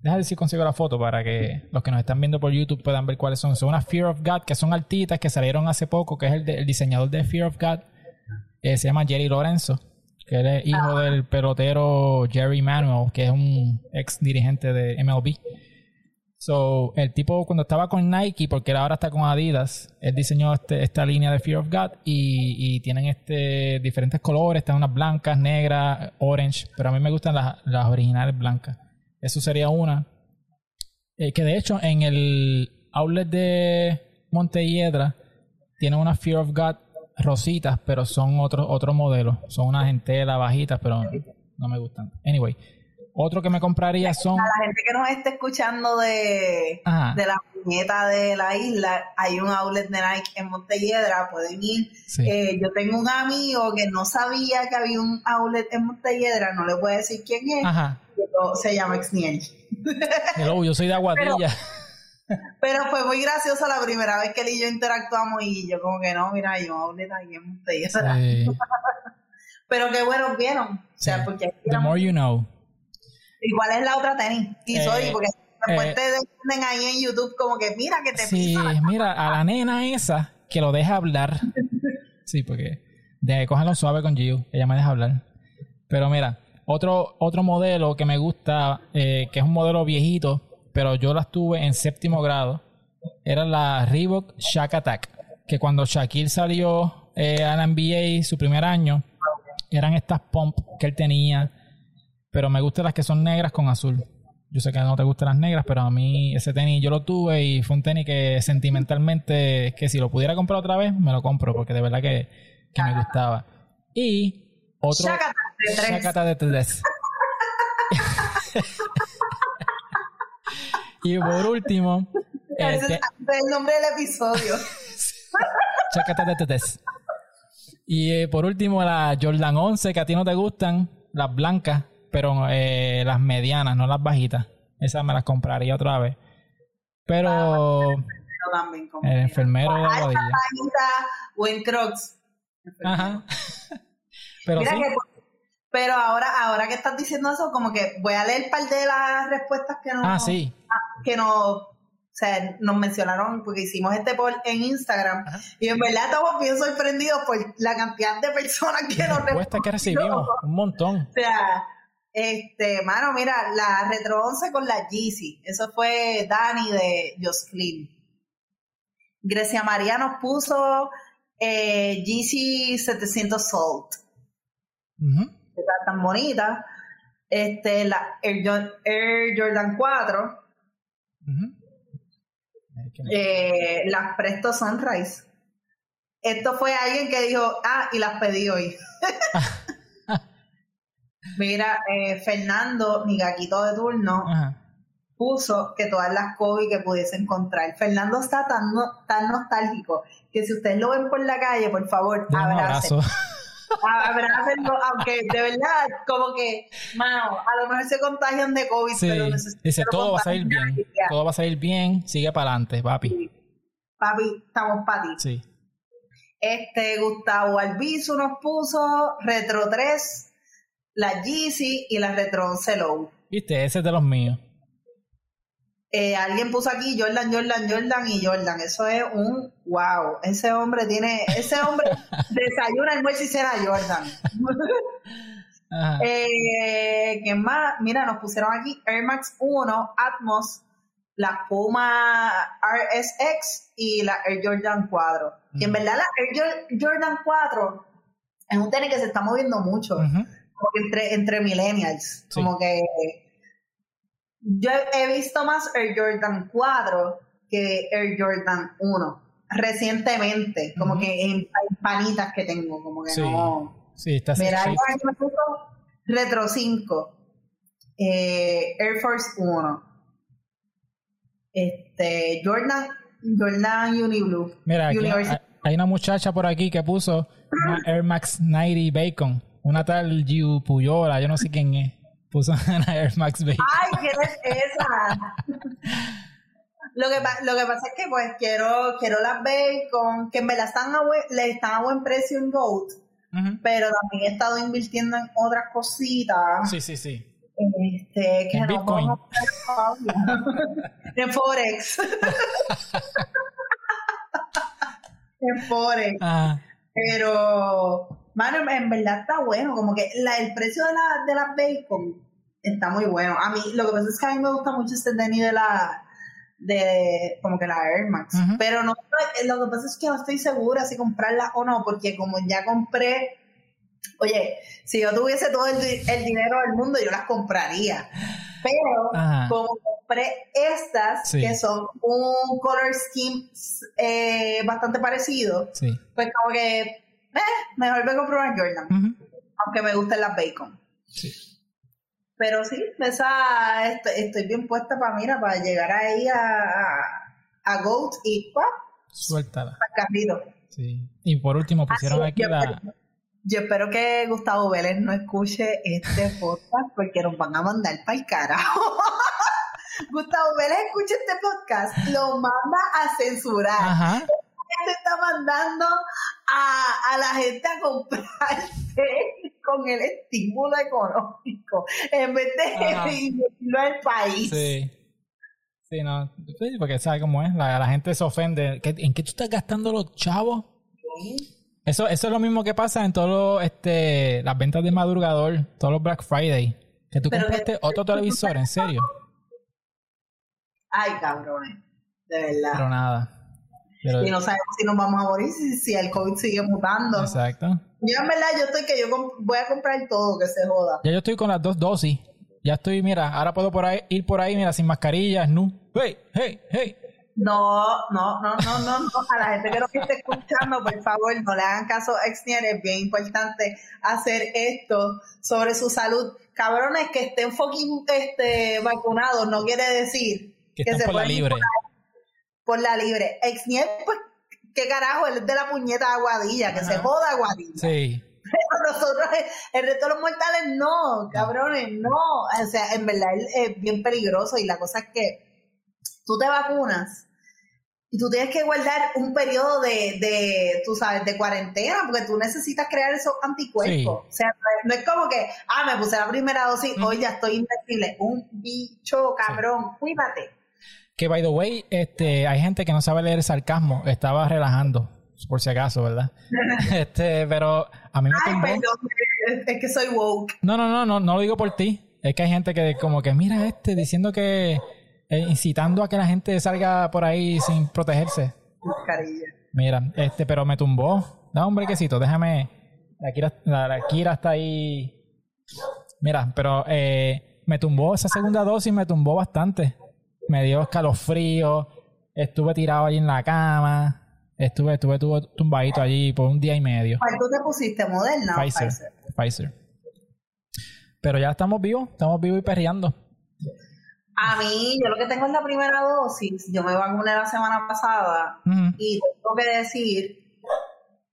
Deja ver si consigo la foto para que los que nos están viendo por YouTube puedan ver cuáles son. Son unas Fear of God que son altitas, que salieron hace poco, que es el, de- el diseñador de Fear of God. Eh, se llama Jerry Lorenzo, que él es hijo del pelotero Jerry Manuel, que es un ex dirigente de MLB. So, el tipo cuando estaba con Nike, porque él ahora está con Adidas, él diseñó este- esta línea de Fear of God y, y tienen este diferentes colores, están unas blancas, negras, orange, pero a mí me gustan las, las originales blancas. Eso sería una. Eh, que de hecho en el outlet de Montelledra tiene una Fear of God rositas, pero son otro, otro modelo. Son unas enteras bajitas, pero no me gustan. Anyway, Otro que me compraría son. A la gente que nos esté escuchando de, Ajá. de la puñeta de la isla, hay un outlet de Nike en Montelledra, pueden ir. Sí. Eh, yo tengo un amigo que no sabía que había un outlet en Montelledra, no le a decir quién es, Ajá. pero se llama Exniel. Hello, yo soy de Aguadilla. Pero fue muy gracioso la primera vez que él y yo interactuamos y yo como que no, mira, en Montelledra. Sí. Pero qué buenos vieron. O sea, Sí. porque The more you know. ¿Y cuál es la otra tenis? Y Eh, soy, porque después eh, te defienden ahí en YouTube como que mira que te Sí, pisa mira, a la nena esa que lo deja hablar. Sí, porque de cógelo suave con Gio, ella me deja hablar. Pero mira, otro, otro modelo que me gusta, eh, que es un modelo viejito, pero yo las tuve en séptimo grado, era la Reebok Shack Attack, que cuando Shaquille salió eh, a la NBA su primer año, eran estas pump que él tenía, pero me gustan las que son negras con azul. Yo sé que no te gustan las negras, pero a mí ese tenis yo lo tuve y fue un tenis que sentimentalmente, que si lo pudiera comprar otra vez, me lo compro, porque de verdad que, que me gustaba. Y otro... Chácata de tres. Chácata de tres. y por último, eh, el nombre del episodio. Y eh, por último, la Jordan 11, que a ti no te gustan, las blancas, pero eh, las medianas, no las bajitas. Esas me las compraría otra vez. Pero Yo también el enfermero de Alta, Aguadilla. bajita o en Crocs. Ajá. Pero Mira sí. que, pero ahora, ahora que estás diciendo eso, como que voy a leer par de las respuestas que nos, Ah, sí. que nos, o sea, nos mencionaron, porque hicimos este poll en Instagram, Ajá. y en verdad estamos bien sorprendidos por la cantidad de personas que nos Respuestas que recibimos, un montón. O sea, este, mano, mira, la Retro 11 con la Yeezy. Eso fue Dani de Just Clean. Grecia María nos puso eh, Yeezy 700 Salt. Que Tan bonita. Este, la Air, Jo- Air Jordan 4. Ujú. Ay, que- eh, las Presto Sunrise. Esto fue alguien que dijo, ah, y las pedí hoy. Mira, eh, Fernando, mi gaquito de turno, Ajá. puso que todas las Kobe que pudiese encontrar. Fernando está tan, no- tan nostálgico que si ustedes lo ven por la calle, por favor, abracen. Abrácenlo, aunque de verdad, como que, mano, a lo mejor se contagian de COVID, Sí. pero Dice, todo va a salir bien. ya. Todo va a salir bien. Sigue para adelante, papi. Papi, estamos para ti. Sí. Este Gustavo Albizu nos puso Retro 3, la Yeezy y la Retro 11 Low. Viste, ese es de los míos. Eh, alguien puso aquí Jordan, Jordan, Jordan y Jordan. Eso es un wow. Ese hombre tiene, ese hombre desayuna, almuerza y cena Jordan. Eh, ¿Qué más? Mira, nos pusieron aquí Air Max 1, Atmos, la Puma RSX y la Air Jordan 4. Y en Mm. verdad la Air Jo- Jordan 4 es un tenis que se está moviendo mucho Ujú. como que entre, entre millennials. Sí. Como que yo he visto más Air Jordan 4 que Air Jordan 1 recientemente, como Ujú. que en, en panitas que tengo, como que Sí. no. Sí, está. Mira, sí. alguien me puso Retro 5, eh, Air Force 1, este, Jordan, Jordan Uniblue. Mira, aquí hay- hay una muchacha por aquí que puso una Air Max 90 Bacon. Una tal Giu Puyola, yo no sé quién es. Puso una Air Max Bacon. Ay, ¿quién es esa? Lo que, lo que pasa es que pues quiero, quiero las bacon, que en verdad están a buen, le están a buen precio en Goat, Ujú. pero también he estado invirtiendo en otras cositas. Sí, sí, sí. Este, que En no Bitcoin. En Forex. en Forex. Ah, Pero, mano, en- verdad está bueno. Como que la- el precio de, la, de las bacon está muy bueno. A mí, lo que pasa es que a mí me gusta mucho este tenis de la, de, como que la Air Max. Pero no lo que pasa es que no estoy segura si comprarla o no, porque como ya compré, oye, si yo tuviese todo el, el dinero del mundo, yo las compraría. Pero, Ajá. como compré estas, Sí. que son un color scheme eh, bastante parecido, sí. pues como que, eh, mejor me compro una Jordan, aunque me gusten las bacon. Sí. Pero sí, esa estoy, estoy bien puesta para mira, para llegar ahí a, a Goat y ¡pap! Suéltala. al carrito. Sí. Y por último pusieron Así, aquí yo, la... espero, yo espero que Gustavo Vélez no escuche este podcast porque nos van a mandar para el carajo. Gustavo Vélez escucha este podcast, lo manda a censurar. Ajá. Te está mandando a, a la gente a comprarse con el estímulo económico en vez de invertirlo al país. Sí. Sí, no. Sí, porque sabe cómo es. La, la gente se ofende. ¿Qué- ¿En qué tú estás gastando los chavos? Eso, eso es lo mismo que pasa en todos los, este, las ventas de madrugador, todos los Black Friday. Que tú Pero compraste que- otro televisor, en serio. Ay, cabrones, de verdad. Pero nada. Pero- y no sabemos si nos vamos a morir si, si el COVID sigue mutando. exacto. Yo en verdad yo estoy que yo voy a comprar todo que se joda. Ya yo estoy con las dos dosis. Ya estoy, mira, ahora puedo por ahí, ir por ahí, mira, sin mascarillas, no. Hey, hey, hey. No, no, no, no, no, no. A la gente que nos esté escuchando, por favor, no le hagan caso a Exnier. Es bien importante hacer esto sobre su salud. Cabrones que estén fucking este, vacunados no quiere decir Que que se por la libre. Por la libre. Exnier, pues, ¿qué carajo? Él es de la puñeta Aguadilla, que Ajá. se joda Aguadilla. Sí. Pero nosotros, el resto de los mortales, no, cabrones, no. O sea, en verdad él es bien peligroso y la cosa es que tú te vacunas y tú tienes que guardar un periodo de, de tú sabes, de cuarentena porque tú necesitas crear esos anticuerpos. O sea, no es- como que, ah, me puse la primera dosis, hoy ya estoy invencible. Un bicho, cabrón, cuídate. Que by the way, este, hay gente que no sabe leer sarcasmo. Estaba relajando, por si acaso, ¿verdad? este, pero a mí me Ay, tumbó. perdón, es que soy woke. No, no, no, no, no lo digo por ti. Es que hay gente que como que mira este diciendo que eh, incitando a que la gente salga por ahí sin protegerse. Mascarilla. Mira, este, pero me tumbó. Da un brequecito, déjame. La Kira, la, la Kira está ahí. Mira, pero eh, me tumbó esa segunda dosis, me tumbó bastante. Me dio escalofrío. Estuve tirado allí en la cama. Estuve, estuve, estuve tumbadito allí por un día y medio. ¿Cuál tú te pusiste? ¿Moderna Pfizer. Pfizer? Pfizer. Pero ya estamos vivos, estamos vivos y perreando. A mí, yo lo que tengo es la primera dosis. Yo me vacuné la semana pasada y tengo que decir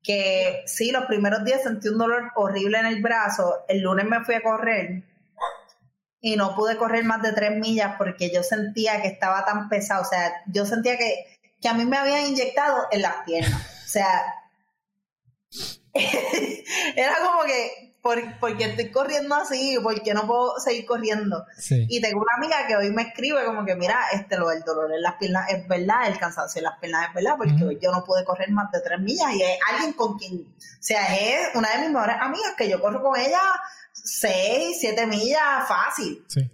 que sí, los primeros días sentí un dolor horrible en el brazo. El lunes me fui a correr y no pude correr más de tres millas porque yo sentía que estaba tan pesado. O sea, yo sentía que, que a mí me habían inyectado en las piernas. O sea, era como que, ¿por, porque estoy corriendo así? ¿Por qué no puedo seguir corriendo? Sí. Y tengo una amiga que hoy me escribe como que, mira, este lo del dolor en las piernas es verdad, el cansancio en las piernas es verdad, porque Ujú. hoy yo no pude correr más de tres millas y es alguien con quien, o sea, es una de mis mejores amigas que yo corro con ella seis, siete millas fácil. Sí.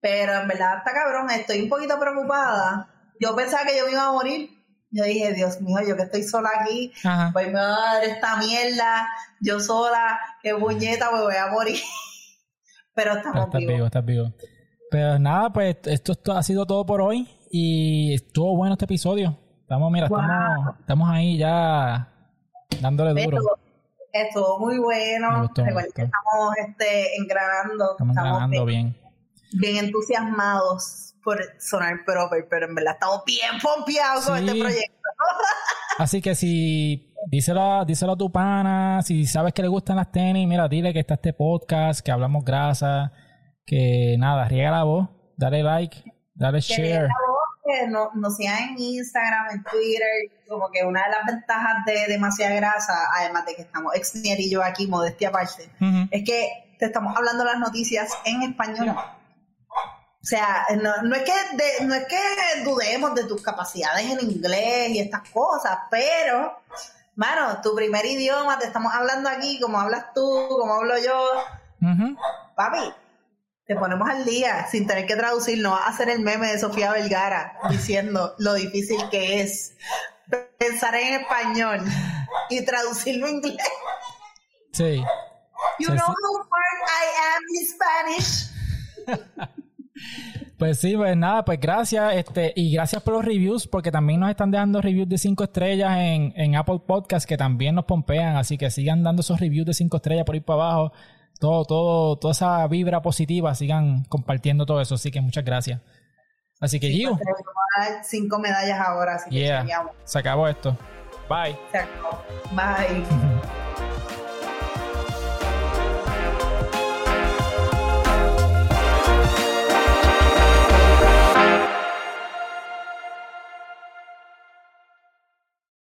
Pero en verdad está cabrón, estoy un poquito preocupada. Yo pensaba que yo me iba a morir. Yo dije, Dios mío, yo que estoy sola aquí, Ajá. pues me va a dar esta mierda, yo sola, qué puñeta, me voy a morir. Pero Pero estamos estás vivos. vivo, estás vivo. Pero nada, pues esto, esto ha sido todo por hoy y estuvo bueno este episodio. Estamos, mira, Wow. estamos, estamos ahí ya dándole duro. Estuvo muy bueno. gustó, Recuerden que estamos este, engranando. Estamos ganando bien, bien. bien entusiasmados por sonar proper, pero en verdad estamos bien pompeados con Sí. este proyecto. Así que si díselo, díselo a tu pana, si sabes que le gustan las tenis, mira, dile que está este podcast, que hablamos grasa, que nada, riega la voz, dale like, dale share. Que no- nos sigan en Instagram, en Twitter, como que una de las ventajas de demasiada grasa, además de que estamos ex y yo aquí, modestia aparte, es que te estamos hablando las noticias en español. O sea, no, no es que de- no es que dudemos de tus capacidades en inglés y estas cosas, pero, mano, tu primer idioma, te estamos hablando aquí, como hablas tú, como hablo yo, Ujú. papi, te ponemos al día sin tener que traducir, no vas a hacer el meme de Sofía Vergara diciendo lo difícil que es pensar en español y traducirlo en inglés. Sí. You Sí, know sí. how smart I am in Spanish. Pues sí, pues nada, pues gracias, este, y gracias por los reviews, porque también nos están dando reviews de 5 estrellas en, en Apple Podcast, que también nos pompean, así que sigan dando esos reviews de 5 estrellas por ir para abajo. Todo, todo, toda esa vibra positiva, sigan compartiendo todo eso. Así que muchas gracias. Así que Gio. Vamos a dar cinco medallas ahora, así que Yeah. chequeamos. Se acabó esto. Bye. Se acabó. Bye.